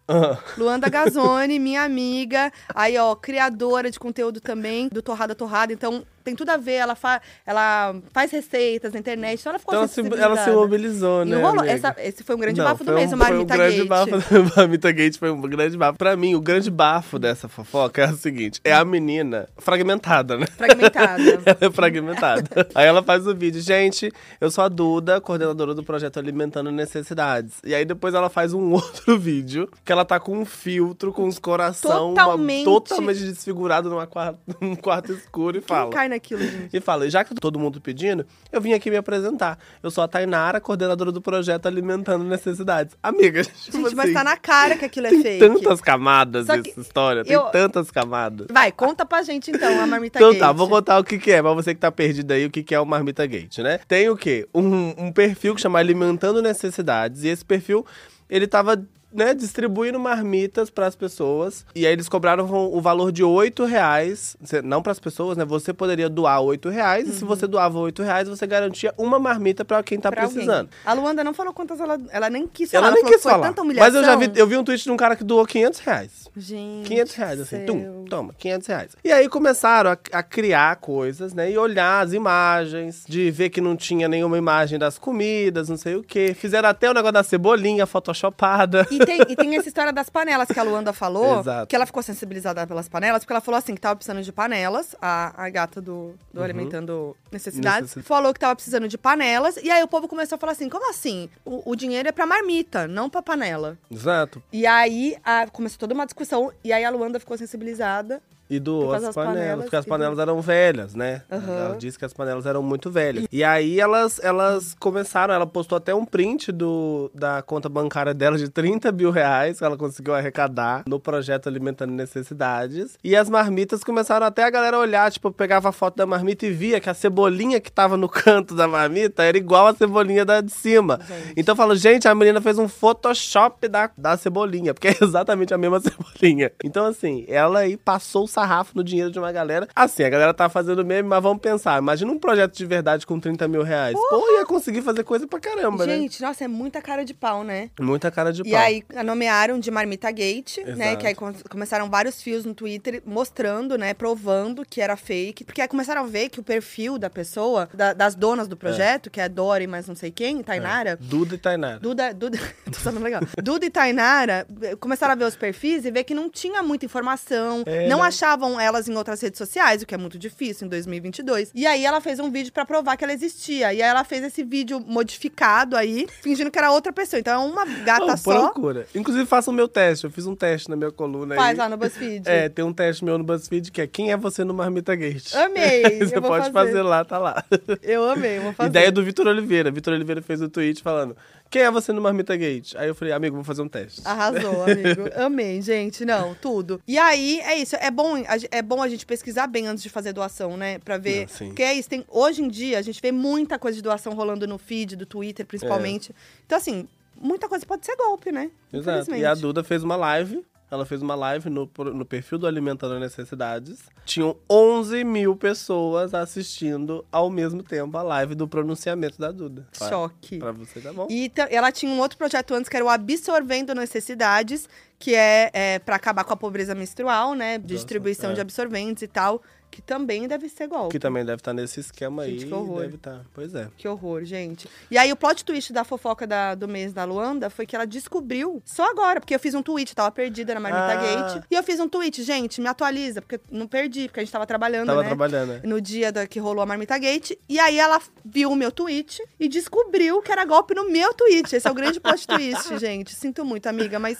Luanda Gazzoni, minha amiga. Aí, ó, criadora de conteúdo também do Torrada Torrada. Então, tem tudo a ver. Ela, fa ela faz receitas na internet. Então, ela ficou então ela se, ela se mobilizou, né? rolou. Essa- esse foi um grande Não, bafo do foi mês, um- o foi um Marmita grande Gate. Bafo, o Marmita <laughs> Gate foi um grande bafo. Pra mim, o grande bafo dessa fofoca é o seguinte: é a menina fragmentada, né? Fragmentada. <laughs> Ela é fragmentada. Aí ela faz o vídeo. Gente, eu sou a Duda, coordenadora do projeto Alimentando Necessidades. E aí depois ela faz um <laughs> outro vídeo que ela tá com um filtro, com os coração uma- Totalmente- totalmente desfigurado numa quarto, num quarto escuro e Quem fala. cai naquilo, gente? E fala, já que tá todo mundo pedindo, eu vim aqui me apresentar. Eu sou a Tainara, coordenadora do projeto Alimentando Necessidades. Amiga, <laughs> tipo Gente, mas assim, tá na cara que aquilo é tem fake. tantas camadas Só que essa história, tem eu- tantas camadas. Vai, conta pra gente então, a Marmita Então Gate. tá, vou contar o que que é, pra você que tá perdido aí, o que que é o Marmita Gate, né? Tem o quê? Um, um perfil que chama Alimentando Necessidades, e esse perfil, ele tava... Né, distribuindo marmitas pras pessoas. E aí eles cobraram o valor de 8 reais. Não pras pessoas, né? Você poderia doar 8 reais. E se você doava 8 reais, você garantia uma marmita pra quem tá Uhum. Pra alguém. precisando. A Luanda não falou quantas ela... Ela nem quis Ela falar. nem falou quis falar. Mas eu já vi, eu vi um tweet de um cara que doou 500 reais. Gente 500 reais, assim, do tum, toma, 500 reais. E aí começaram a, a criar coisas, né? E olhar as imagens, de ver que não tinha nenhuma imagem das comidas, não sei o quê. Fizeram até o negócio da cebolinha photoshopada. E tem, e tem essa história das panelas que a Luanda falou, Exato. que ela ficou sensibilizada pelas panelas, porque ela falou assim, que tava precisando de panelas, a, a gata do, do Alimentando Necessidades, Necessidade. falou que tava precisando de panelas, e aí o povo começou a falar assim, como assim? O, o dinheiro é pra marmita, não pra panela. Exato. E aí a- começou toda uma discussão, e aí a Luanda ficou sensibilizada. E doou as das panelas, panelas porque as panelas eram velhas, né? Aham. Ela disse que as panelas eram muito velhas. E aí elas, elas começaram, ela postou até um print do, da conta bancária dela de 30 mil reais que ela conseguiu arrecadar no projeto Alimentando Necessidades. E as marmitas começaram até a galera olhar, tipo, pegava a foto da marmita e via que a cebolinha que tava no <laughs> canto da marmita era igual a cebolinha da de cima. Gente. Então eu falo, gente, a menina fez um Photoshop da, da cebolinha, porque é <laughs> exatamente a mesma cebolinha. Então, assim, ela aí passou o sarrafo no dinheiro de uma galera. Assim, a galera tá fazendo meme, mas vamos pensar. Imagina um projeto de verdade com 30 mil reais. Pô, ia conseguir fazer coisa pra caramba, Gente, nossa, é muita cara de pau, né? né? Muita cara de E pau. aí nomearam de Marmita Gate, né? Exato. Que aí com- começaram vários fios no Twitter mostrando, né? Provando que era fake. Porque aí começaram a ver que o perfil da pessoa, da- das donas do projeto, que é a Dori, mas não sei quem, Tainara. Duda e Tainara. Duda, Duda, <laughs> tô falando legal. Duda e Tainara eh, começaram a ver os perfis e ver que não tinha muita informação, É, não né? Achavam elas em outras redes sociais, o que é muito difícil em 2022. E aí ela fez um vídeo pra provar que ela existia. E aí ela fez esse vídeo modificado aí, fingindo que era outra pessoa. Então é uma gata por só. loucura. Inclusive, faça o meu teste. Eu fiz um teste na minha coluna Faz aí. lá no BuzzFeed. <laughs> É, tem um teste meu no BuzzFeed que é Quem é você no Marmita Gate? Amei. <laughs> Você pode fazer. fazer lá, tá lá. Eu amei, vou <laughs> fazer. Ideia do Vitor Oliveira. Vitor Oliveira fez um tweet falando: Quem é você no Marmita Gate? Aí eu falei, amigo, vou fazer um teste. Arrasou, <laughs> amigo. Amei, gente. Não, tudo. E aí, é isso. É bom, é bom a gente pesquisar bem antes de fazer doação, né? Pra ver. Ah, sim. Porque é isso. Tem, hoje em dia, a gente vê muita coisa de doação rolando no feed, do Twitter, principalmente. Então, assim, muita coisa pode ser golpe, né? Exato. E a Duda fez uma live. Ela fez uma live no, no perfil do Alimentando Necessidades. Tinham 11 mil pessoas assistindo ao mesmo tempo a live do pronunciamento da Duda. Choque. Pra você, tá bom? E ela tinha um outro projeto antes que era o Absorvendo Necessidades, que é, é para acabar com a pobreza menstrual, né? De distribuição é. de absorventes e tal, que também deve ser golpe. Que também deve estar nesse esquema Gente, aí. que horror. Deve estar. Pois é. Que horror, gente. E aí, o plot twist da fofoca da- do mês da Luanda foi que ela descobriu só agora, porque eu fiz um tweet, tava perdida na Marmita Ah. Gate. E eu fiz um tweet, gente, me atualiza, porque não perdi, porque a gente tava trabalhando, Tava né? trabalhando, né? No dia da, que rolou a Marmita Gate. E aí ela viu o meu tweet e descobriu que era golpe no meu tweet. Esse é o grande plot twist, <laughs> gente. Sinto muito, amiga, mas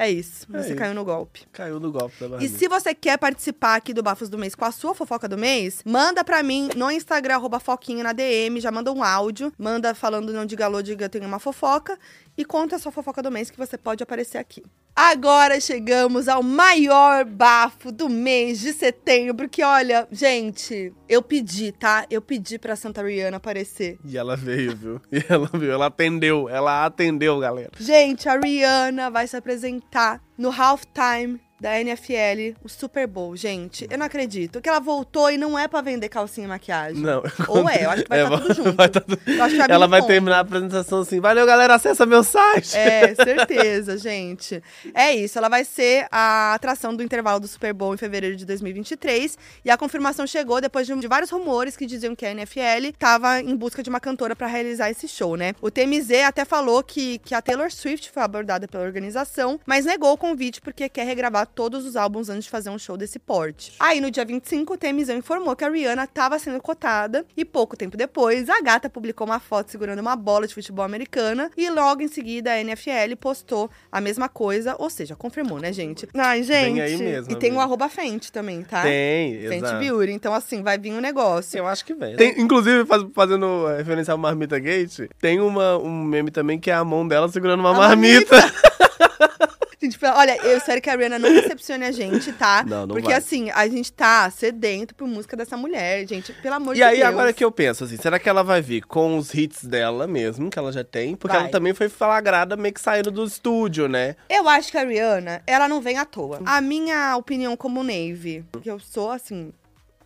é isso. É Você isso. caiu no golpe. Caiu no golpe da E se você quer participar aqui do Bafos do Mês com a sua fofoca do mês, manda pra mim no Instagram, arroba Foquinha na DM, já manda um áudio, manda falando não diga alô, diga tenho uma fofoca e conta a sua fofoca do mês que você pode aparecer aqui. Agora chegamos ao maior bafo do mês de setembro, porque olha, gente, eu pedi, tá? Eu pedi pra Santa Rihanna aparecer. E ela veio, viu? <laughs> E ela viu, ela atendeu, ela atendeu, galera. Gente, a Rihanna vai se apresentar no Halftime da NFL, o Super Bowl, gente. Eu não acredito. Que ela voltou e não é pra vender calcinha e maquiagem. Não. Ou é, eu <laughs> acho que vai É, estar tudo junto. vai tá tudo- vai Ela vai combo. terminar a apresentação assim, valeu galera, acessa meu site. É, certeza, <laughs> gente. É isso, ela vai ser a atração do intervalo do Super Bowl em fevereiro de 2023. E a confirmação chegou depois de, de vários rumores que diziam que a NFL estava em busca de uma cantora para realizar esse show, né? O TMZ até falou que, que a Taylor Swift foi abordada pela organização, mas negou o convite porque quer regravar todos os álbuns antes de fazer um show desse porte. Aí, no dia 25, o TMZ informou que a Rihanna estava sendo cotada e pouco tempo depois, a gata publicou uma foto segurando uma bola de futebol americana e logo em seguida a NFL postou a mesma coisa, ou seja, confirmou, né, gente? Ai, gente. Vem aí mesmo, e tem o amiga. arroba Fenty também, tá? Tem, Fenty exato. Beauty. Então, assim, vai vir um negócio. Eu acho que vem. Tem, inclusive, faz- fazendo eh, referência ao Marmita Gate, tem uma, um meme também que é a mão dela segurando uma A marmita. <laughs> Gente, olha, eu espero que a Rihanna não decepcione a gente, tá? Não, não Porque vai. assim, a gente tá sedento por música dessa mulher, gente. Pelo amor E de aí, Deus. agora que eu penso, assim, será que ela vai vir com os hits dela mesmo, que ela já tem? Porque Vai. ela também foi flagrada meio que saindo do estúdio, né? Eu acho que a Rihanna, ela não vem à toa. A minha opinião como Navy, que eu sou, assim,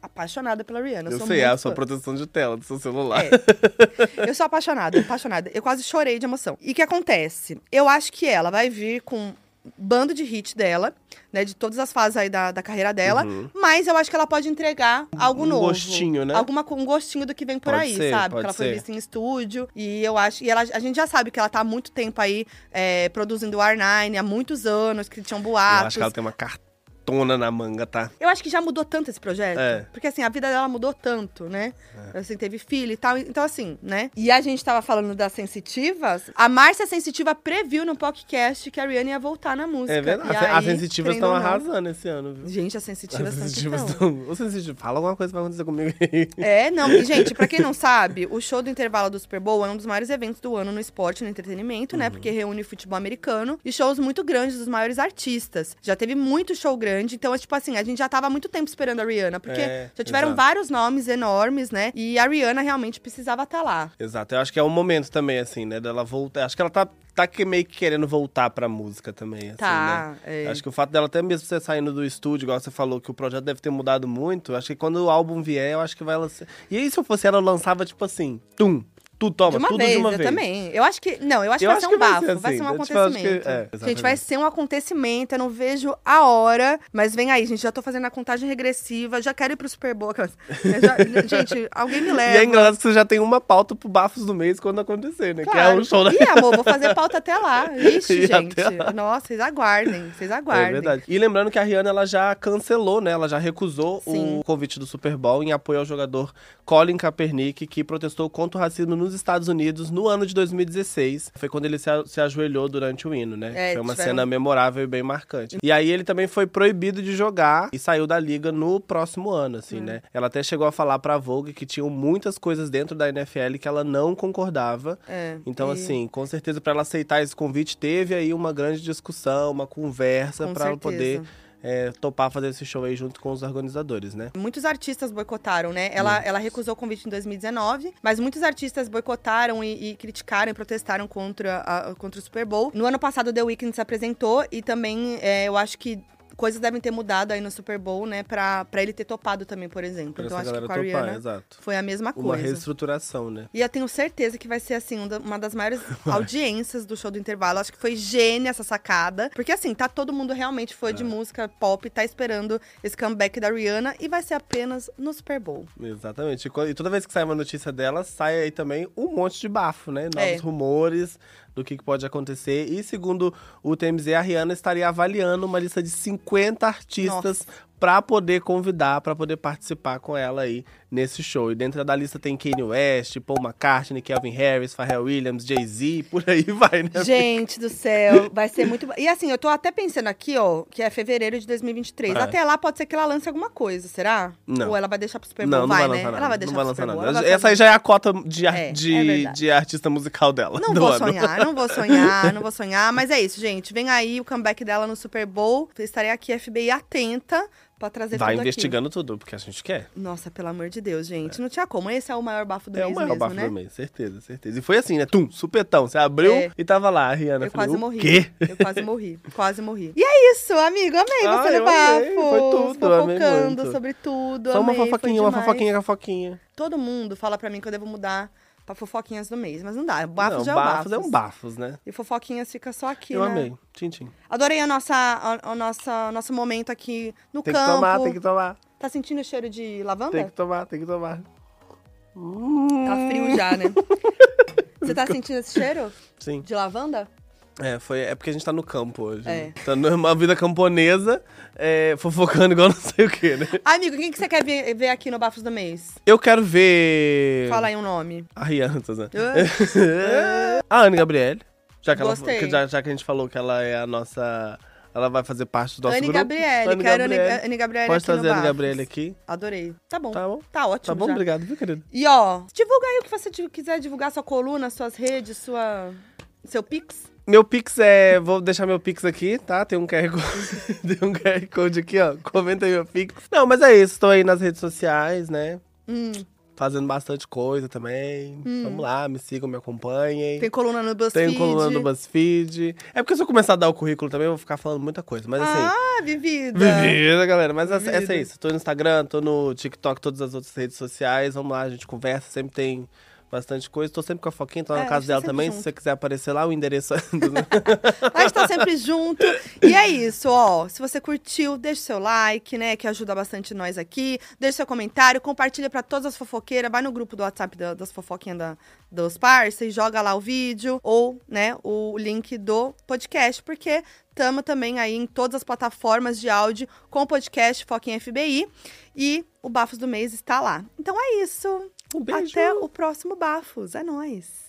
apaixonada pela Rihanna. Eu sei, é a sua fã. proteção de tela do seu celular. É. <laughs> Eu sou apaixonada, apaixonada. Eu quase chorei de emoção. E o que acontece? Eu acho que ela vai vir com bando de hit dela, né? De todas as fases aí da, da carreira dela. Mas eu acho que ela pode entregar algo Um novo. gostinho, né? Alguma, um gostinho do que vem por Pode aí, ser, sabe? Porque ela foi ser. vista em estúdio. E eu acho. E ela, a gente já sabe que ela tá há muito tempo aí é, produzindo o R9, há muitos anos, que tinham Eu boatos. acho que ela tem uma cartona na manga, tá? Eu acho que já mudou tanto esse projeto. É. Porque, assim, a vida dela mudou tanto, né? Assim, teve filho e tal. Então, assim, né? E a gente tava falando das sensitivas. A Márcia Sensitiva previu no podcast que a Rihanna ia voltar na música. É verdade. As sensitivas estão arrasando esse ano, viu? Gente, as sensitivas As sensitivas estão. sensitivo, fala alguma coisa que vai acontecer comigo aí. É, não. E, gente, pra quem <laughs> não sabe, o show do intervalo do Super Bowl é um dos maiores eventos do ano no esporte no entretenimento, Uhum. né? Porque reúne futebol americano e shows muito grandes dos maiores artistas. Já teve muito show grande, então, é tipo assim, a gente já tava há muito tempo esperando a Rihanna, porque É, já tiveram exato. vários nomes enormes, né? E a Rihanna realmente precisava estar lá. Exato, eu acho que é um momento também, assim, né, dela voltar. Acho que ela tá, tá que meio que querendo voltar pra música também, assim, né? Tá, é. Acho que o fato dela até mesmo você saindo do estúdio, igual você falou, que o projeto deve ter mudado muito, acho que quando o álbum vier, eu acho que vai lançar. E aí, se eu fosse ela, eu lançava, tipo assim, tum, tu toma, de uma tudo vez, de uma eu vez. também. Eu acho que. Não, eu acho Eu que vai acho ser que um vai bafo, ser vai assim. ser um acho que- acontecimento. é, gente, vai ser um acontecimento. Eu não vejo a hora. Mas vem aí, gente. Já tô fazendo a contagem regressiva. Já quero ir pro Super Bowl. já- <laughs> gente, alguém me leva. E é engraçado que você já tem uma pauta pro Bafos do Mês quando acontecer, né? Que é Claro. o show da. Ih, amor, vou fazer pauta até lá. <laughs> Ixi, gente. lá. Nossa, vocês aguardem. Vocês aguardem. É verdade. E lembrando que a Rihanna ela já cancelou, né? Ela já recusou Sim. o convite do Super Bowl em apoio ao jogador Colin Kaepernick, que protestou contra o racismo nos Estados Unidos no ano de 2016. Foi quando ele se, a- se ajoelhou durante o hino, né? É, foi uma tiveram- cena memorável e bem marcante. E aí ele também foi proibido de jogar e saiu da liga no próximo ano, assim, Hum. né? Ela até chegou a falar pra Vogue que tinham muitas coisas dentro da NFL que ela não concordava. É, Então, e- assim, com certeza, pra ela aceitar esse convite, teve aí uma grande discussão, uma conversa pra ela poder. É, topar fazer esse show aí junto com os organizadores, né? Muitos artistas boicotaram, né? Ela, ela recusou o convite em 2019, mas muitos artistas boicotaram e, e criticaram e protestaram contra, a- contra o Super Bowl. No ano passado, The Weeknd se apresentou e também é, eu acho que coisas devem ter mudado aí no Super Bowl, né? Pra, pra ele ter topado também, por exemplo. Pra então acho que com a topar, Rihanna exato. foi a mesma Uma coisa. reestruturação, né? E eu tenho certeza que vai ser, assim, um uma das maiores <laughs> audiências do show do intervalo. Acho que foi gênia essa sacada. Porque, assim, tá todo mundo realmente fã É. de música pop, tá esperando esse comeback da Rihanna e vai ser apenas no Super Bowl. Exatamente. E E toda vez que sai uma notícia dela, sai aí também um monte de bafo, né? Novos É. rumores do que que pode acontecer. E segundo o TMZ, a Rihanna estaria avaliando uma lista de 50 artistas pra poder convidar, pra poder participar com ela aí nesse show. E dentro da lista tem Kanye West, Paul McCartney, Kelvin Harris, Pharrell Williams, Jay-Z, <laughs> por aí vai, né? Gente do céu, vai ser muito. E assim, eu tô até pensando aqui, ó, que é fevereiro de 2023. É. Até lá pode ser que ela lance alguma coisa, será? Não. Ou ela vai deixar pro Super Bowl? Não, não vai, né? lançar nada. Ela vai deixar não vai lançar nada. vai Essa aí já é a cota de, ar- É, é de, verdade. de artista musical dela. Não vou ano. sonhar, não vou sonhar, não vou <laughs> sonhar. Mas é isso, gente. Vem aí o comeback dela no Super Bowl. Estarei aqui, FBI, atenta pra trazer Vai tudo investigando tudo, porque a gente quer. aqui. Nossa, pelo amor de Deus, gente. Não tinha como. Esse é o maior bafo do É o mês maior mesmo, bafo né? do mês, certeza, certeza. E foi assim, né? Tum, supetão. Você abriu É. e tava lá, a Rihanna. Eu falei, quase o morri. quê? Eu quase morri. Quase morri. E é isso, amigo. Amei Ah, você no bafo. foi tudo, amei Fofocando muito. sobre tudo. Só uma amei, foi fofoquinha, uma fofoquinha com a fofoquinha. Todo mundo fala pra mim que eu devo mudar pra fofoquinhas do mês, mas não dá. Bafos Não, é o bafos bafos. é um bafos, né? E fofoquinhas fica só aqui, Eu né? amei. Tchim, tchim. Adorei a nossa, a, a nossa, nosso momento aqui no Tem que campo. tomar, tem que tomar. Tá sentindo o cheiro de lavanda? Tem que tomar, tem que tomar. Tá frio já, né? <laughs> Você tá sentindo esse cheiro Sim. de lavanda? É, foi, é porque a gente tá no campo hoje. É. né? Tá numa vida camponesa, é, fofocando igual não sei o quê, né? Amigo, quem que você quer ver, ver aqui no Bafos do Mês? Eu quero ver. Fala aí um nome. A Rihanna, dizendo. Ah. <laughs> a Ana Gabriele. Já que, ela, já, já que a gente falou que ela é a nossa. Ela vai fazer parte do nosso Anne grupo. Gabriele, Anne quero Anne, Gabriele. Anne Gabriele Pode trazer a Bafos. Gabriele aqui. Adorei. Tá bom. Tá bom? Tá ótimo Tá bom? já. Obrigado, viu, querido? E ó, divulga aí o que você quiser divulgar, sua coluna, suas redes, sua... Seu Pix. Meu Pix é. Vou deixar meu Pix aqui, tá? Tem um QR Code. <laughs> Tem um QR Code aqui, ó. Comenta aí meu Pix. Não, mas é isso. Tô aí nas redes sociais, né? Hum, Fazendo bastante coisa também. Vamos lá, me sigam, me acompanhem. tem coluna no BuzzFeed. Tem coluna no BuzzFeed. É porque se eu começar a dar o currículo também, eu vou ficar falando muita coisa. Mas assim. Ah, vivida. Vivida, galera. Mas essa, essa Vivida. é isso. Tô no Instagram, tô no TikTok, todas as outras redes sociais. Vamos lá, a gente conversa. Sempre tem bastante coisa. Tô sempre com a Foquinha, tô É, na casa dela tá também. junto. Se você quiser aparecer lá, o endereço é. A <laughs> gente tá sempre junto. E é isso, ó. Se você curtiu, deixa o seu like, né? Que ajuda bastante nós aqui. Deixa seu comentário, compartilha pra todas as fofoqueiras. Vai no grupo do WhatsApp da- das fofoquinhas da, dos e joga lá o vídeo ou, né, o link do podcast, porque tamo também aí em todas as plataformas de áudio com o podcast Foquinha FBI. E o Bafos do Mês está lá. Então é isso. Um beijo. Até o próximo Bafos. É nóis.